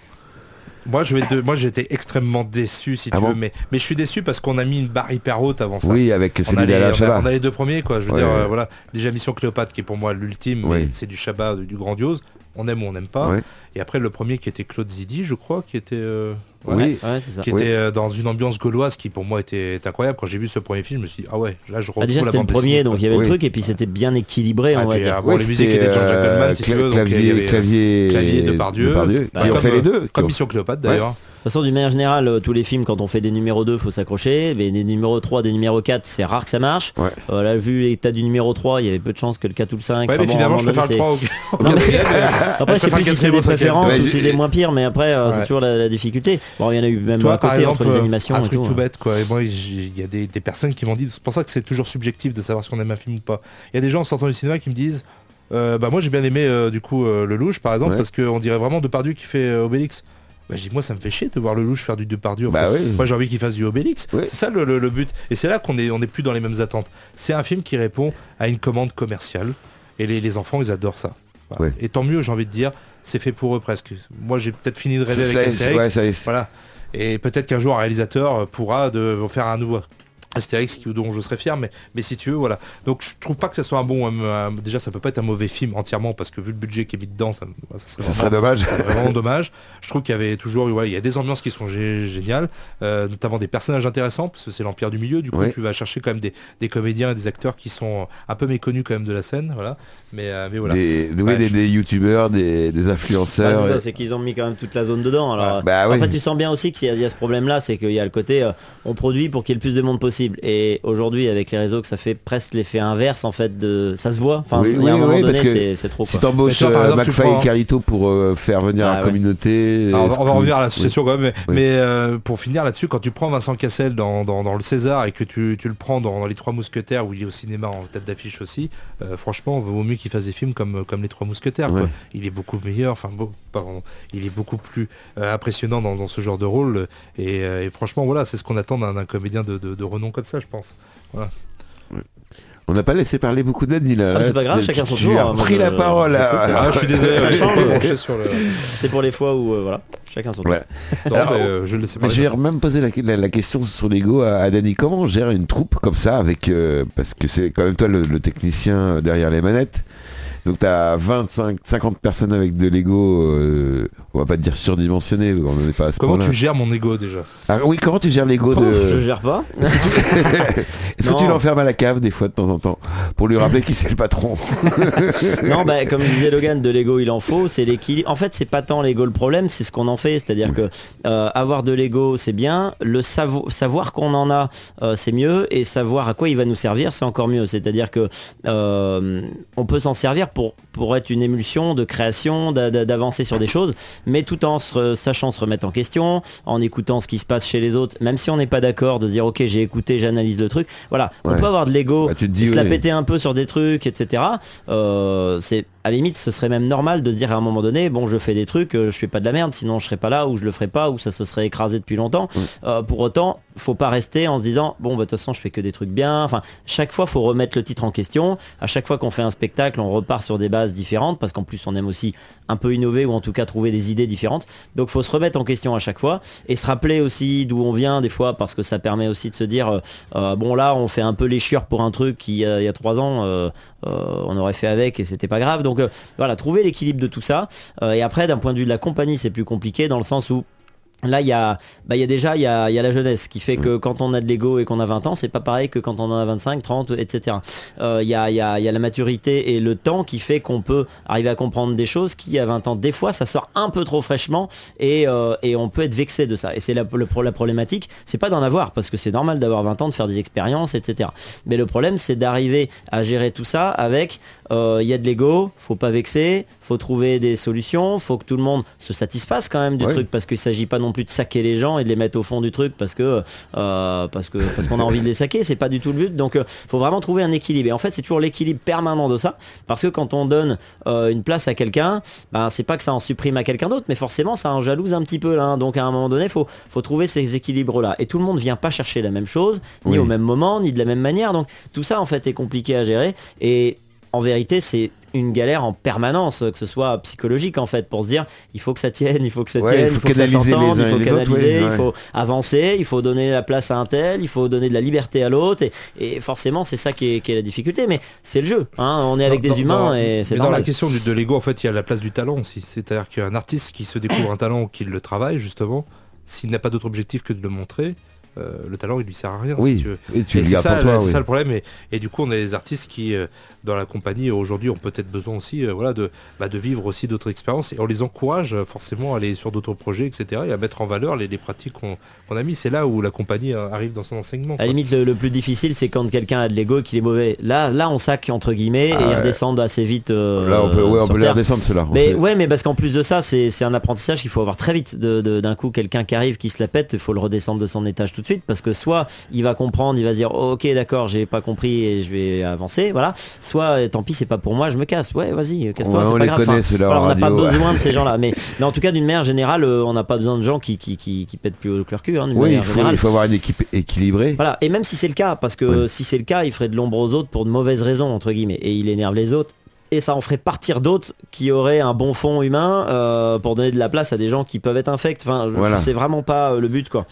Moi, je vais moi, j'étais extrêmement déçu, si Ah tu bon veux, mais, mais je suis déçu parce qu'on a mis une barre hyper haute avant ça. Oui, avec celui a, les, d'Alain on, a, Chabat. on a les deux premiers, quoi. Je veux Ouais, dire, ouais. euh, voilà, déjà Mission Cléopâtre qui est pour moi l'ultime, Oui. c'est du Chabat, du grandiose. On aime ou on n'aime pas. Ouais. Et après le premier qui était Claude Zidi, je crois, qui était, euh, Oui, Ouais, c'est ça. qui Oui. était euh, dans une ambiance gauloise qui pour moi était, incroyable. Quand j'ai vu ce premier film, je me suis dit ah ouais, là je retrouve Ah, déjà la c'était le premier donc il y avait Oui. le truc et puis c'était bien équilibré Ah, on va puis, dire. ah, bon, les musiques étaient de John euh, Jackman, si tu veux, donc clavier, il y avait- clavier, Clavier de Pardieu. Bah, qui ont comme, fait les deux. Comme Mission Cléopâtre d'ailleurs. De toute façon, d'une manière générale, euh, tous les films, quand on fait des numéros 2, faut s'accrocher. Mais des numéros 3, des numéros 4, c'est rare que ça marche. Ouais. Euh, là, vu l'état du numéro 3, il y avait peu de chances que le 4 ou le 5. Ouais, Enfin mais bon, finalement je préfère le donné, 3 au, Non, mais- Après, je sais plus si c'est des préférences ou j'ai- c'est des moins pires, mais après, euh, Ouais. c'est toujours la, la difficulté. Bon, il y en a eu même Toi, à côté exemple, entre les animations un et truc tout. tout hein. bête quoi. Et moi, il y a des, des personnes qui m'ont dit, c'est pour ça que c'est toujours subjectif de savoir si on aime un film ou pas. Il y a des gens en sortant du cinéma qui me disent, euh, bah moi j'ai bien aimé euh, du coup euh, le louche par exemple Ouais. parce qu'on dirait vraiment Depardieu qui fait euh, Obélix. Bah, je dis moi ça me fait chier de voir le louche faire du Depardieu. Bah oui. Moi j'ai envie qu'il fasse du Obélix. Oui. C'est ça le, le- le but. Et c'est là qu'on est on est plus dans les mêmes attentes. C'est un film qui répond à une commande commerciale et les, les enfants ils adorent ça. Voilà. Ouais. Et tant mieux j'ai envie de dire. C'est fait pour eux presque. Moi j'ai peut-être fini de rêver avec Astérix. ouais. Voilà. Et peut-être qu'un jour un réalisateur pourra de faire un nouveau Astérix qui- dont je serais fier, mais, mais si tu veux, voilà. Donc je trouve pas que ce soit un bon. un- un- déjà, ça peut pas être un mauvais film entièrement parce que vu le budget qui est mis dedans, ça, ça serait Ça vraiment- serait dommage. vraiment dommage. Je trouve qu'il y avait toujours, voilà, il y a des ambiances qui sont gé- géniales, euh, notamment des personnages intéressants, parce que c'est l'empire du milieu. Du coup, Oui. tu vas chercher quand même des, des comédiens et des acteurs qui sont un peu méconnus quand même de la scène, voilà. Mais, euh, mais voilà. Des, Ouais, des, je- des youtubeurs, des, des Bah, influenceurs. c'est ça, c'est qu'ils ont mis quand même toute la zone dedans. Alors, Bah oui. Après, tu sens bien aussi qu'il y, y a ce problème-là, c'est qu'il y a le côté, euh, on produit pour qu'il y ait le plus de monde possible. Et aujourd'hui, avec les réseaux, que ça fait presque l'effet inverse, en fait, de, ça se voit. Enfin, Oui, il y a un oui, moment oui, donné, parce que c'est trop. Si t'embauches euh, McFly prends- et Carito pour euh, faire venir Ah la ouais. communauté. Alors, on va, on revenir à l'association quand même, mais, Oui. mais, euh, pour finir là-dessus, quand tu prends Vincent Cassel dans, dans- dans le César et que tu, tu le prends dans, dans Les Trois Mousquetaires où il est au cinéma en tête d'affiche aussi, euh, franchement, vaut mieux qu'il fasse des films comme, comme Les Trois Mousquetaires. quoi. Il est beaucoup meilleur, enfin, beau- pardon, il est beaucoup plus euh, impressionnant dans, dans ce genre de rôle. Et, euh, et franchement, voilà, c'est ce qu'on attend d'un d'un comédien de, de- de renom comme ça, je pense. On n'a pas laissé parler beaucoup d'Annie là. Ah, c'est pas grave, Tu- chacun son tu tour, as hein, pris je- la parole. j'écoute, là. Ah, je suis désolé, je le. C'est pour les fois où, euh, voilà, chacun son tour. Ouais. Non, Alors, mais, euh, je le sais pas. Mais je vais même poser la, la- la question sur l'ego à, à Danny. Comment on gère une troupe comme ça avec euh, parce que c'est quand même toi le, le technicien derrière les manettes. Donc t'as 25, 50 personnes avec de Lego, euh, on va pas te dire surdimensionné, on n'en est pas à ce Comment tu gères mon ego déjà? Ah oui, comment tu gères l'ego Pouf, Je de... gère pas. Est-ce que tu l'enfermes à la cave des fois de temps en temps pour lui rappeler qui c'est le patron? Non, bah, comme disait Logan, de Lego il en faut, c'est l'équilibre. En fait, c'est pas tant Lego le problème, c'est ce qu'on en fait. C'est-à-dire que euh, avoir de Lego, c'est bien. Le savo- savoir qu'on en a, euh, c'est mieux. Et savoir à quoi il va nous servir, c'est encore mieux. C'est-à-dire que euh, on peut s'en servir pour, pour être une émulsion de création, d'a- d'a- d'avancer sur des choses, mais tout en se- sachant se remettre en question, en écoutant ce qui se passe chez les autres, même si on n'est pas d'accord, de dire ok j'ai écouté, j'analyse le truc. Voilà, on peut avoir de l'ego, Bah, se la péter un peu sur des trucs, etc. Euh, c'est à la limite, ce serait même normal de se dire à un moment donné, bon, je fais des trucs, euh, je fais pas de la merde, sinon je serais pas là, ou je le ferais pas, ou ça se serait écrasé depuis longtemps. Euh, pour autant, faut pas rester en se disant, bon, bah, de toute façon, je fais que des trucs bien. Enfin, chaque fois, faut remettre le titre en question. À chaque fois qu'on fait un spectacle, on repart sur des bases différentes, parce qu'en plus, on aime aussi un peu innover, ou en tout cas trouver des idées différentes. Donc, faut se remettre en question à chaque fois, et se rappeler aussi d'où on vient, des fois, parce que ça permet aussi de se dire, euh, bon, là, on fait un peu les chiures pour un truc qui, euh, il y a trois ans, on aurait fait avec et c'était pas grave. Donc euh, voilà, trouver l'équilibre de tout ça. Euh, et après, d'un point de vue de la compagnie, c'est plus compliqué dans le sens où Là, il y a, bah, y a déjà il y a, y a la jeunesse qui fait que quand on a de l'ego et qu'on a 20 ans, c'est pas pareil que quand on en a 25, 30, etc. Euh, Il y, a, y a- y a la maturité et le temps qui fait qu'on peut arriver à comprendre des choses qui, à 20 ans, des fois, ça sort un peu trop fraîchement et, euh, et on peut être vexé de ça. Et c'est la, le la problématique, c'est pas d'en avoir parce que c'est normal d'avoir 20 ans, de faire des expériences, etc. Mais le problème, c'est d'arriver à gérer tout ça avec, euh, il y a de l'ego, faut pas vexer, faut trouver des solutions, faut que tout le monde se satisfasse quand même du truc parce qu'il s'agit pas non plus de saquer les gens et de les mettre au fond du truc parce que euh, parce que parce qu'on a envie de les saquer, c'est pas du tout le but. Donc euh, faut vraiment trouver un équilibre. Et en fait, c'est toujours l'équilibre permanent de ça parce que quand on donne euh, une place à quelqu'un, ben c'est pas que ça en supprime à quelqu'un d'autre, mais forcément ça en jalouse un petit peu là. hein. Donc à un moment donné, faut faut trouver ces équilibres là. Et tout le monde vient pas chercher la même chose, ni Oui. au même moment, ni de la même manière. Donc tout ça en fait est compliqué à gérer et en vérité, c'est une galère en permanence, que ce soit psychologique en fait, pour se dire il faut que ça tienne, il faut que ça Ouais, tienne, il faut que ça canaliser s'entende, il faut autres, canaliser, ouais, il ouais. faut avancer, il faut donner la place à un tel, il faut donner de la liberté à l'autre, et, et forcément c'est ça qui est, qui est la difficulté, mais c'est le jeu, hein, on est avec Dans- des humains dans- et c'est dans la question du- de l'ego, en fait, il y a la place du talent aussi. C'est-à-dire qu'un artiste qui se découvre un talent ou qui le travaille, justement, s'il n'a pas d'autre objectif que de le montrer, euh, le talent, il lui sert à rien, Oui, si tu veux. et tu Et c'est gardes ça, toi. oui. ça le problème. Et, et du coup, on a des artistes qui, euh, dans la compagnie, aujourd'hui, ont peut-être besoin aussi euh, voilà, de, bah, de vivre aussi d'autres expériences. Et on les encourage forcément à aller sur d'autres projets, etc. Et à mettre en valeur les, les pratiques qu'on qu'on a mis. C'est là où la compagnie arrive dans son enseignement. À la limite, le, le plus difficile, c'est quand quelqu'un a de l'ego qu'il est mauvais. Là, là, on sac entre guillemets Ah et ils ouais. redescendent assez vite. euh, Là, on peut, ouais, on sur peut les redescendre. On Mais sait. ouais, mais parce qu'en plus de ça, c'est c'est un apprentissage qu'il faut avoir très vite. De- de- D'un coup, quelqu'un qui arrive, qui se la pète, il faut le redescendre de son étage tout de suite parce que soit il va comprendre, il va dire oh, ok d'accord, j'ai pas compris et je vais avancer, voilà. Soit euh, tant pis, c'est pas pour moi, je me casse. Ouais, vas-y, casse-toi, Ouais, c'est on pas les grave. connaît, on n'a pas besoin de ces gens-là. Mais, mais en tout cas, d'une manière générale, euh, on n'a pas besoin de gens qui qui, qui, qui pètent plus haut que leur cul. Hein, Oui, il faut, il faut avoir une équipe équilibrée. Voilà, et même si c'est le cas, parce que si c'est le cas, il ferait de l'ombre aux autres pour de mauvaises raisons, entre guillemets, et il énerve les autres. Et ça en ferait partir d'autres qui auraient un bon fond humain euh, pour donner de la place à des gens qui peuvent être infects. Enfin, Voilà. c'est vraiment pas euh, le but, quoi.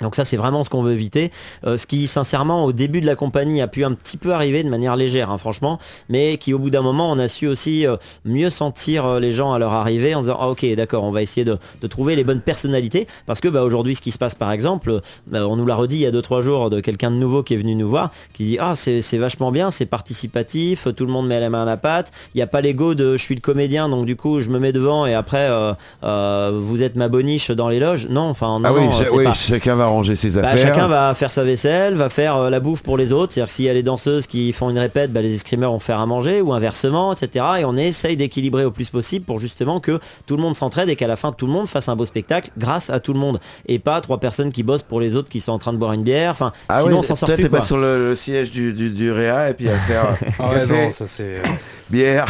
Donc ça c'est vraiment ce qu'on veut éviter. Euh, ce qui sincèrement au début de la compagnie a pu un petit peu arriver de manière légère hein, franchement, mais qui au bout d'un moment on a su aussi euh, mieux sentir euh, les gens à leur arrivée en disant ah, ok d'accord on va essayer de, de trouver les bonnes personnalités parce que bah, aujourd'hui ce qui se passe par exemple, bah, on nous l'a redit il y a 2-3 jours de quelqu'un de nouveau qui est venu nous voir qui dit ah c'est vachement bien, c'est participatif, tout le monde met la main à la pâte, il n'y a pas l'ego de je suis le comédien donc du coup je me mets devant et après vous êtes ma boniche dans les loges. Non enfin non, ah oui, non, oui, pas- chacun va ranger ses bah, affaires. chacun va faire sa vaisselle, va faire euh, la bouffe pour les autres. C'est-à-dire que s'il y a les danseuses qui font une répète, bah, les escrimeurs vont faire à manger ou inversement, etc. Et on essaye d'équilibrer au plus possible pour justement que tout le monde s'entraide et qu'à la fin tout le monde fasse un beau spectacle grâce à tout le monde. Et pas trois personnes qui bossent pour les autres qui sont en train de boire une bière. Enfin, Ah sinon oui, on s'en sort toi plus. t'es quoi. pas sur le, le siège du, du, du Réa et puis à faire Ah ouais, café, non, ça c'est. euh, bière.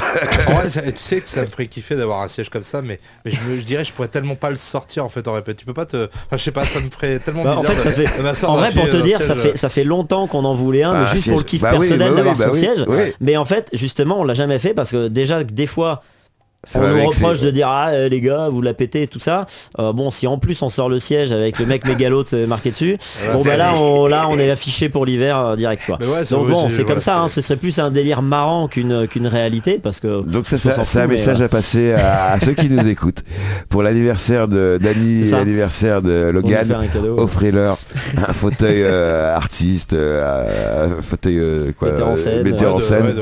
Ça- tu sais que ça me ferait kiffer d'avoir un siège comme ça, mais, mais je, me, je dirais je pourrais tellement pas le sortir en fait en répète. Tu peux pas te. Enfin, je sais pas, ça me ferait tellement Bah, en fait, ça fait- En vrai, pour te dire, ça fait, ça fait longtemps qu'on en voulait un, Ah, mais un juste pour le kiff Bah personnel bah oui, d'avoir bah son siège. Mais en fait, justement, on l'a jamais fait parce que déjà, des fois, Ça on nous reproche de dire ah euh, les gars vous la pétez et tout ça Euh, bon si en plus on sort le siège avec le mec mégalo euh, marqué dessus bon bah là on là on est affiché pour l'hiver euh, direct quoi ouais, donc bon c'est- comme ça hein, ce serait plus un délire marrant qu'une qu'une réalité parce que Donc ça, c'est un message euh, à passer à, à ceux qui nous écoutent. Pour l'anniversaire de ça. l'anniversaire de Logan, offrez-leur un fauteuil euh, artiste, euh, un fauteuil euh, quoi, Metteur en scène.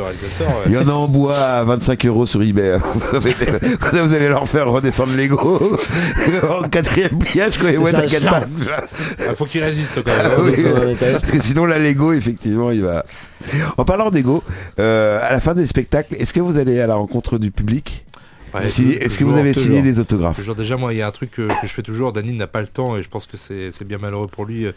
Il y en a en bois à 25 euros sur eBay. Ça, vous allez leur faire redescendre l'ego en quatrième pliage quand ils à quatre charme. pattes. Il faut qu'il résiste quand Ah même. oui. dans l'étage. Parce que sinon la Lego effectivement il va. En parlant d'ego, euh, à la fin des spectacles, est-ce que vous allez à la rencontre du public? Ouais, Est-ce que vous avez signé des autographes Toujours, déjà moi il y a un truc que, que je fais toujours, Dany n'a pas le temps et je pense que c'est bien malheureux pour lui euh,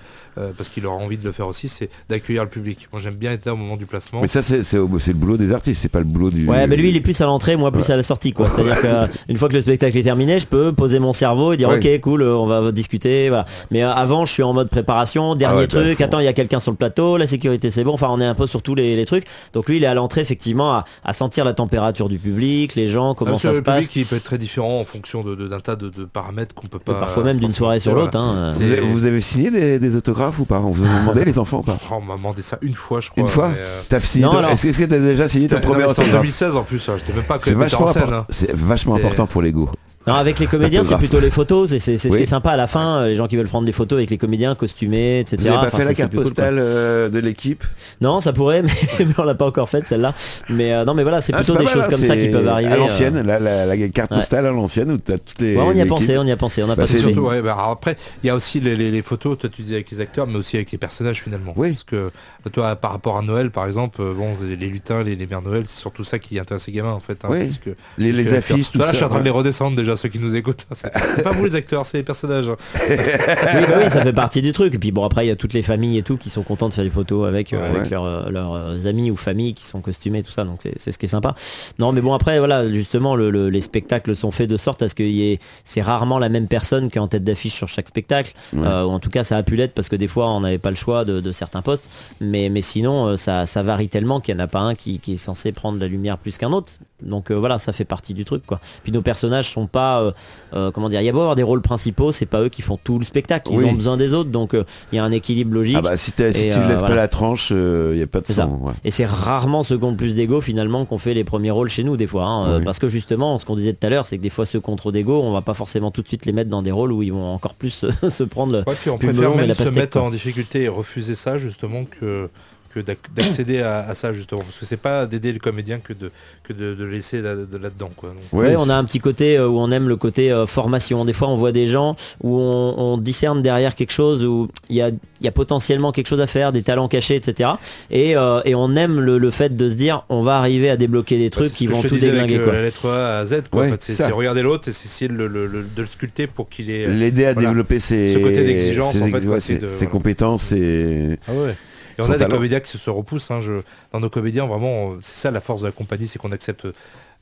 parce qu'il aura envie de le faire aussi, c'est d'accueillir le public. Moi j'aime bien être là au moment du placement. Mais ça c'est le boulot des artistes, c'est pas le boulot du. Ouais, mais lui, il est plus à l'entrée, moi plus à la sortie, quoi. C'est-à-dire qu'une fois que le spectacle est terminé, je peux poser mon cerveau et dire, Ouais. ok, cool, euh, on va discuter. Voilà. Mais euh, avant, je suis en mode préparation, dernier ouais, bah, truc. Attends, il y a quelqu'un sur le plateau, la sécurité, c'est bon. Enfin, on est un peu sur tous les, les trucs. Donc lui, il est à l'entrée, effectivement, à, à sentir la température du public, les gens, comment ça se passe. public il peut être très différent en fonction de- de- d'un tas de, de paramètres qu'on peut Et pas. parfois même d'une soirée sur l'autre. hein. Vous avez, vous avez signé des, des autographes ou pas? On vous a demandé les enfants ou pas? Oh, on m'a demandé ça une fois je crois. Une fois? euh, T'as signé Non, ton- alors- Est-ce que t'as déjà signé ton premier c'était en autographe? 2016 en plus, hein, j'étais même pas C'est vachement, hein. c'est vachement important pour l'ego. Non, avec les comédiens, c'est plutôt les photos. C'est c'est ce qui est sympa à la fin. euh, Les gens qui veulent prendre des photos avec les comédiens costumés, etc. Vous avez pas Enfin, fait la ça, carte cool, postale euh, de l'équipe? Non, ça pourrait, mais, mais on l'a pas encore faite celle-là. Mais euh, non, mais voilà, c'est Ah, plutôt des mal, choses hein, comme ça qui peuvent arriver. À euh, l'ancienne, la, la- la carte Ouais. postale à l'ancienne où tu as toutes les. ouais, on y a pensé, on y a pensé. On n'a Bah, pas. Surtout, ouais, bah, après, il y a aussi les, les- les photos, toi tu disais avec les acteurs, mais aussi avec les personnages finalement. Oui. Parce que toi, par rapport à Noël, par exemple, bon, les lutins, les, les mères Noël, c'est surtout ça qui intéresse les gamins en fait. hein, Oui. plus que- Les, affiches, tout Toi, là, ça. je suis en train de les redescendre déjà, ceux qui nous écoutent. C'est c'est pas vous les acteurs, c'est les personnages. hein. Oui, bah oui, ça fait partie du truc. Et puis bon, après, il y a toutes les familles et tout qui sont contents de faire des photos avec, euh, Ouais. avec Ouais. leurs, euh, leurs, euh, amis ou familles qui sont costumés, tout ça. Donc c'est c'est ce qui est sympa. Non, mais bon, après, voilà, justement, le- le- les spectacles sont faits de sorte à ce que c'est rarement la même personne qui est en tête d'affiche sur chaque spectacle. Ouais. Euh, ou en tout cas, ça a pu l'être parce que des fois, on n'avait pas le choix de, de certains postes. Mais, mais sinon, ça, ça varie tellement qu'il n'y en a pas un qui, qui est censé prendre la lumière plus qu'un autre. Donc euh, voilà, ça fait partie du truc, quoi. Puis nos personnages sont pas, euh, euh, comment dire, il y a beau avoir des rôles principaux, c'est pas eux qui font tout le spectacle. Ils Oui. ont besoin des autres, donc euh, il y a un équilibre logique. Ah bah si, Et, tu lèves pas la tranche, il n'y a pas de sang. ouais. Et c'est rarement ceux qui ont le plus d'ego finalement qu'on fait les premiers rôles chez nous des fois. hein. Euh, Oui. Parce que justement, ce qu'on disait tout à l'heure, c'est que des fois ceux qui ont trop d'ego, on va pas forcément tout de suite les mettre dans des rôles où ils vont encore plus se prendre le... Ouais, puis on préfère même la se mettre quoi. en difficulté et refuser ça justement que que d'accéder à, à ça justement parce que c'est pas d'aider le comédien que de que de, de laisser là, de là-dedans quoi. Donc, Ouais, on a un petit côté euh, où on aime le côté euh, formation. Des fois, on voit des gens où on, on discerne derrière quelque chose où il y a, il y a potentiellement quelque chose à faire, des talents cachés, etc. Et, euh, et on aime le, le fait de se dire, on va arriver à débloquer des bah, trucs ce qui vont tout avec, déglinguer. quoi. la lettre A à Z quoi. Ouais, en fait, c'est regarder l'autre et c'est essayer de le, le- le- de le sculpter pour qu'il ait. L'aider à Voilà. développer ses, Ce côté d'exigence, ses, en fait, ouais, quoi, ses- c'est de- ses voilà. compétences et Ah ouais. Et on a des talent. comédiens qui se, se repoussent. hein, je- Dans nos comédiens, vraiment, c'est ça la force de la compagnie, c'est qu'on accepte euh,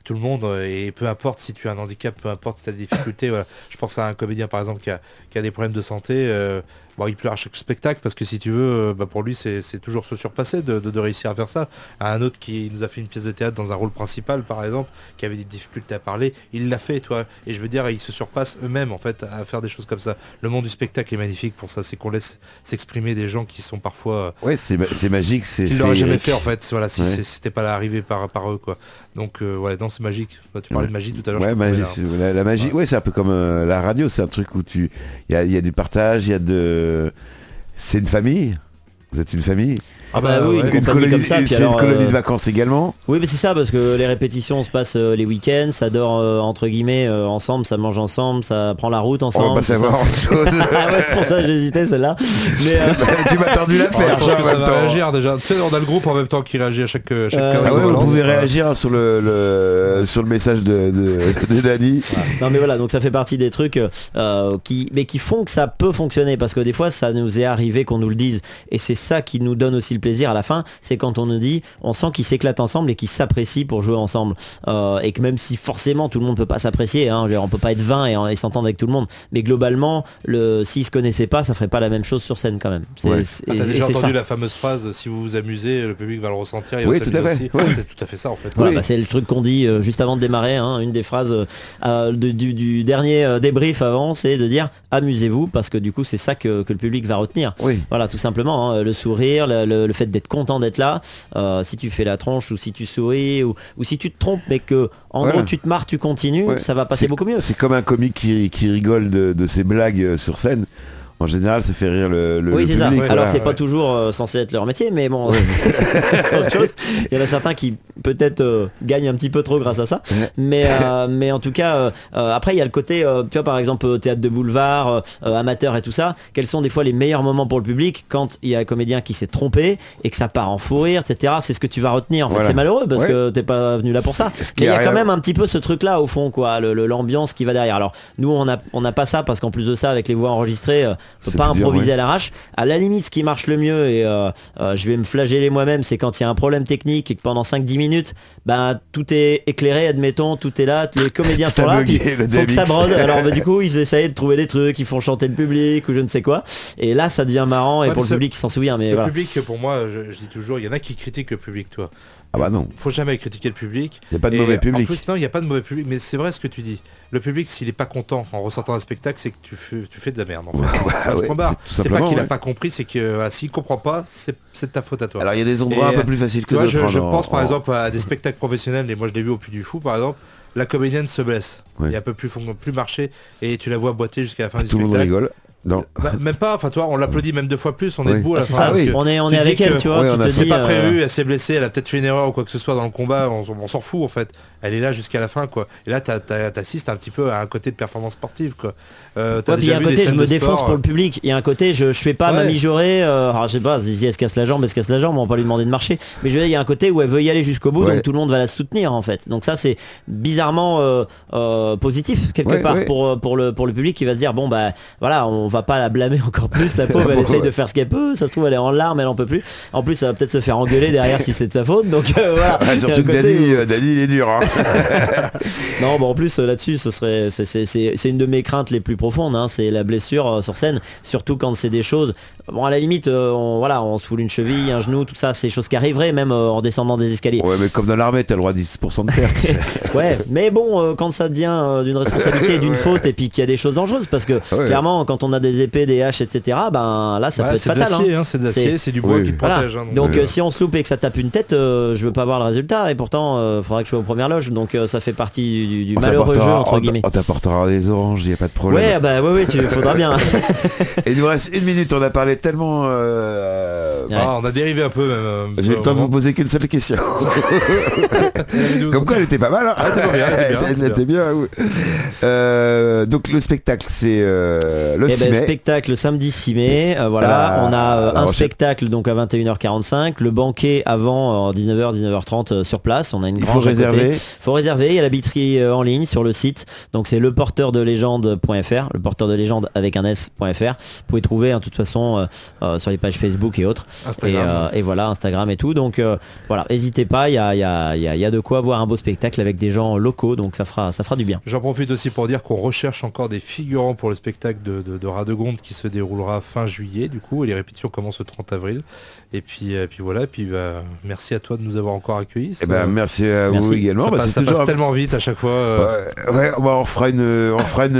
tout le monde euh, et peu importe si tu as un handicap, peu importe si tu as des difficultés. voilà. Je pense à un comédien par exemple qui a, qui a des problèmes de santé. euh, bon, il pleure à chaque spectacle parce que si tu veux, euh, bah, pour lui c'est toujours se surpasser de, de- de réussir à faire ça. À un autre qui nous a fait une pièce de théâtre dans un rôle principal par exemple, qui avait des difficultés à parler, il l'a fait, toi. Et je veux dire, ils se surpassent eux-mêmes en fait à faire des choses comme ça. Le monde du spectacle est magnifique pour ça, c'est qu'on laisse s'exprimer des gens qui sont parfois euh, ouais, c'est ma- c'est magique, qu'ils l'auraient jamais féerique. fait en fait voilà si Ouais. c'était pas là arrivé par, par eux quoi donc euh, ouais non c'est magique Bah, tu parlais Ouais. de magie tout à l'heure Ouais, magie, la, la magie, ouais, c'est un peu comme euh, la radio, c'est un truc où tu, il y a, il y a du partage, il y a de, c'est une famille. Vous êtes une famille. Ah bah oui, ouais. une compagnie comme ça, puis c'est alors, une colonie euh, de vacances également. Oui, mais c'est ça, parce que les répétitions se passent euh, les week-ends, ça dort euh, entre guillemets euh, ensemble, ça mange ensemble, ça prend la route On ensemble. va pas savoir autre chose. ah ouais, c'est pour ça que j'hésitais celle-là. Mais euh, tu m'as tendu la je perche pense en que ça même va temps. réagir déjà tu sais on a le groupe en même temps qui réagit à chaque, Ah vous pouvez réagir sur le, le- sur le message de, de, de Dany. non mais voilà, donc ça fait partie des trucs euh, qui, mais qui font que ça peut fonctionner, parce que des fois ça nous est arrivé qu'on nous le dise, et c'est ça qui nous donne aussi plaisir à la fin, c'est quand on nous dit, on sent qu'ils s'éclatent ensemble et qu'ils s'apprécient pour jouer ensemble, Euh, et que même si forcément tout le monde peut pas s'apprécier, hein, on peut pas être 20 et, et s'entendre avec tout le monde, mais globalement, le, s'ils se connaissaient pas, ça ferait pas la même chose sur scène quand même. C'est- Ouais. c'est- Ah, t'as et- déjà et entendu ça. la fameuse phrase si vous vous amusez le public va le ressentir il Oui, tout à fait. aussi Oui. c'est tout à fait ça en fait Voilà, Oui. bah, c'est le truc qu'on dit euh, juste avant de démarrer, hein, une des phrases euh, euh, de- du, du dernier euh, débrief avant, c'est de dire amusez-vous parce que du coup c'est ça que, que le public va retenir. Oui. Voilà, tout simplement, hein, le sourire, le, le- le fait d'être content d'être là, euh, si tu fais la tronche ou si tu souris ou, ou si tu te trompes mais que en gros tu te marres, tu continues, Ouais. ça va passer beaucoup mieux. C'est comme un comique qui, qui rigole de, de ses blagues euh, sur scène. En général, ça fait rire le, le, oui, c'est ça. ouais, Alors, c'est pas toujours euh, censé être leur métier, mais bon, c'est autre chose. Il y en a certains qui peut-être euh, gagnent un petit peu trop grâce à ça. Mais, euh, mais en tout cas, après, il y a le côté, tu vois, par exemple, théâtre de boulevard, amateur et tout ça. Quels sont des fois les meilleurs moments pour le public quand il y a un comédien qui s'est trompé et que ça part en fou rire, etc. C'est ce que tu vas retenir. En fait, Voilà. c'est malheureux parce Ouais. que t'es pas venu là pour ça. Mais il y a a quand même un petit peu ce truc-là au fond, quoi, le- le- l'ambiance qui va derrière. Alors, nous, on a, on n'a pas ça parce qu'en plus de ça, avec les voix enregistrées, on peut pas improviser ouais. à l'arrache. À la limite, ce qui marche le mieux, et euh, euh, je vais me flageller moi-même, c'est quand il y a un problème technique et que pendant 5-10 minutes, bah, tout est éclairé, admettons, tout est là, les comédiens sont là, bugué, puis le faut que ça brode. Alors bah, du coup, ils essayent de trouver des trucs, ils font chanter le public ou je ne sais quoi. Et là, ça devient marrant et Ouais, pour le public, il s'en souvient. Mais le voilà. public pour moi je, je dis toujours il y en a qui critiquent le public toi Ah bah non, faut jamais critiquer le public il n'y a pas de Et mauvais En public. plus, non, il n'y a pas de mauvais public, mais c'est vrai ce que tu dis. Le public, s'il est pas content en ressortant un spectacle, c'est que tu fais, tu fais de la merde. En fait. Ouais, C'est pas qu'il n'a ouais. pas compris, c'est que voilà, s'il comprend pas, c'est de ta faute à toi. Alors il y a des endroits Et, un peu plus faciles que d'autres. je, je hein, pense en- par en- exemple à des spectacles professionnels, et moi je l'ai vu au Puy du Fou par exemple. la comédienne se blesse. Ouais. Et elle peut plus, fon- plus marcher et tu la vois boiter jusqu'à la fin du Tout le monde spectacle. rigole. Non. Bah, même pas, enfin toi, on l'applaudit même deux fois plus, on est Oui. debout à la fin. ça, parce oui. que on est, on est avec elle, tu vois. A- dis, C'est pas euh, prévu, elle s'est blessée, elle a peut-être fait une erreur ou quoi que ce soit dans le combat, on, on s'en fout en fait. Elle est là jusqu'à la fin quoi. Et là t'as- t'as- t'assistes un petit peu à un côté de performance sportive quoi. Euh, Ouais, il y a un vu des côté, je me défonce sport, pour le public. Il y a un côté, je, je fais pas Ouais. ma mijaurée. Euh, alors, je sais pas, si elle se casse la jambe, elle se casse la jambe, on va pas lui demander de marcher. Mais je veux dire, il y a un côté où elle veut y aller jusqu'au bout, Ouais. donc tout le monde va la soutenir en fait. Donc ça, c'est bizarrement euh, euh, positif quelque part euh, pour le pour le public qui va se dire bon bah voilà, on va pas la blâmer encore plus. La pauvre, elle essaye de faire ce qu'elle peut. Ça se trouve, elle est en larmes, elle en peut plus. En plus, ça va peut-être se faire engueuler derrière si c'est de sa faute. Donc euh, voilà. Ah, surtout que Dany, où- euh, il est dur. Hein. non, bon, en plus là-dessus, ce serait, c'est- une de mes craintes les plus profondes. hein, c'est la blessure euh, sur scène, surtout quand c'est des choses. Bon, à la limite, on, voilà, on se fout une cheville, un genou, tout ça, c'est des choses qui arriveraient même en descendant des escaliers. ouais, mais comme dans l'armée, t'as le droit à 10% de perte. Ouais, mais bon, quand ça devient d'une responsabilité, d'une faute, et puis qu'il y a des choses dangereuses, parce que Ouais. clairement, quand on a des épées, des haches, etc., ben là, ça Ouais, peut être fatal. hein. hein, c'est de l'acier, c'est du bois Oui. qui te Voilà. protège. hein, donc Ouais. euh, si on se loupe et que ça tape une tête, euh, je veux pas voir le résultat et pourtant il faudra que je sois aux premières loges donc euh, ça fait partie du, malheureux jeu entre on guillemets. On t'apportera des oranges, il a pas de problème. Ouais bah ouais ouais tu faudra bien. Et il nous reste une minute, on a parlé tellement... euh, Ouais. Ah, on a dérivé un peu même. euh, J'ai eu le temps de vous poser qu'une seule question. Comme quoi, elle était pas mal. Ah, elle était bien, oui. Euh, donc le spectacle, c'est euh, le Eh 6 mai. spectacle samedi 6 mai, euh, voilà, on a euh, un spectacle donc à 21h45, le banquet avant euh, 19h 19h30 euh, sur place, on a une Il faut grange à côté. réserver. faut réserver, il y a la billetterie euh, en ligne sur le site. Donc c'est leporteurdelégende.fr, le porteur de légende avec un s.fr. Vous pouvez trouver hein, de toute façon euh, euh, sur les pages Facebook et autres. Et, Instagram. euh, et voilà, Instagram et tout. Donc euh, voilà, n'hésitez pas, il y a, il y, a, il y a- il y a de quoi voir un beau spectacle avec des gens locaux, donc ça fera, ça fera du bien. J'en profite aussi pour dire qu'on recherche encore des figurants pour le spectacle de, de, de Radegonde qui se déroulera fin juillet du coup et les répétitions commencent le 30 avril. Et puis, euh, puis voilà, et puis bah, merci à toi de nous avoir encore accueillis. Eh ben, Ça- merci à Merci. vous également. ça Bah, passe, ça passe tellement vite à chaque fois. euh, Ouais, ouais, bah, on fera une, on fera une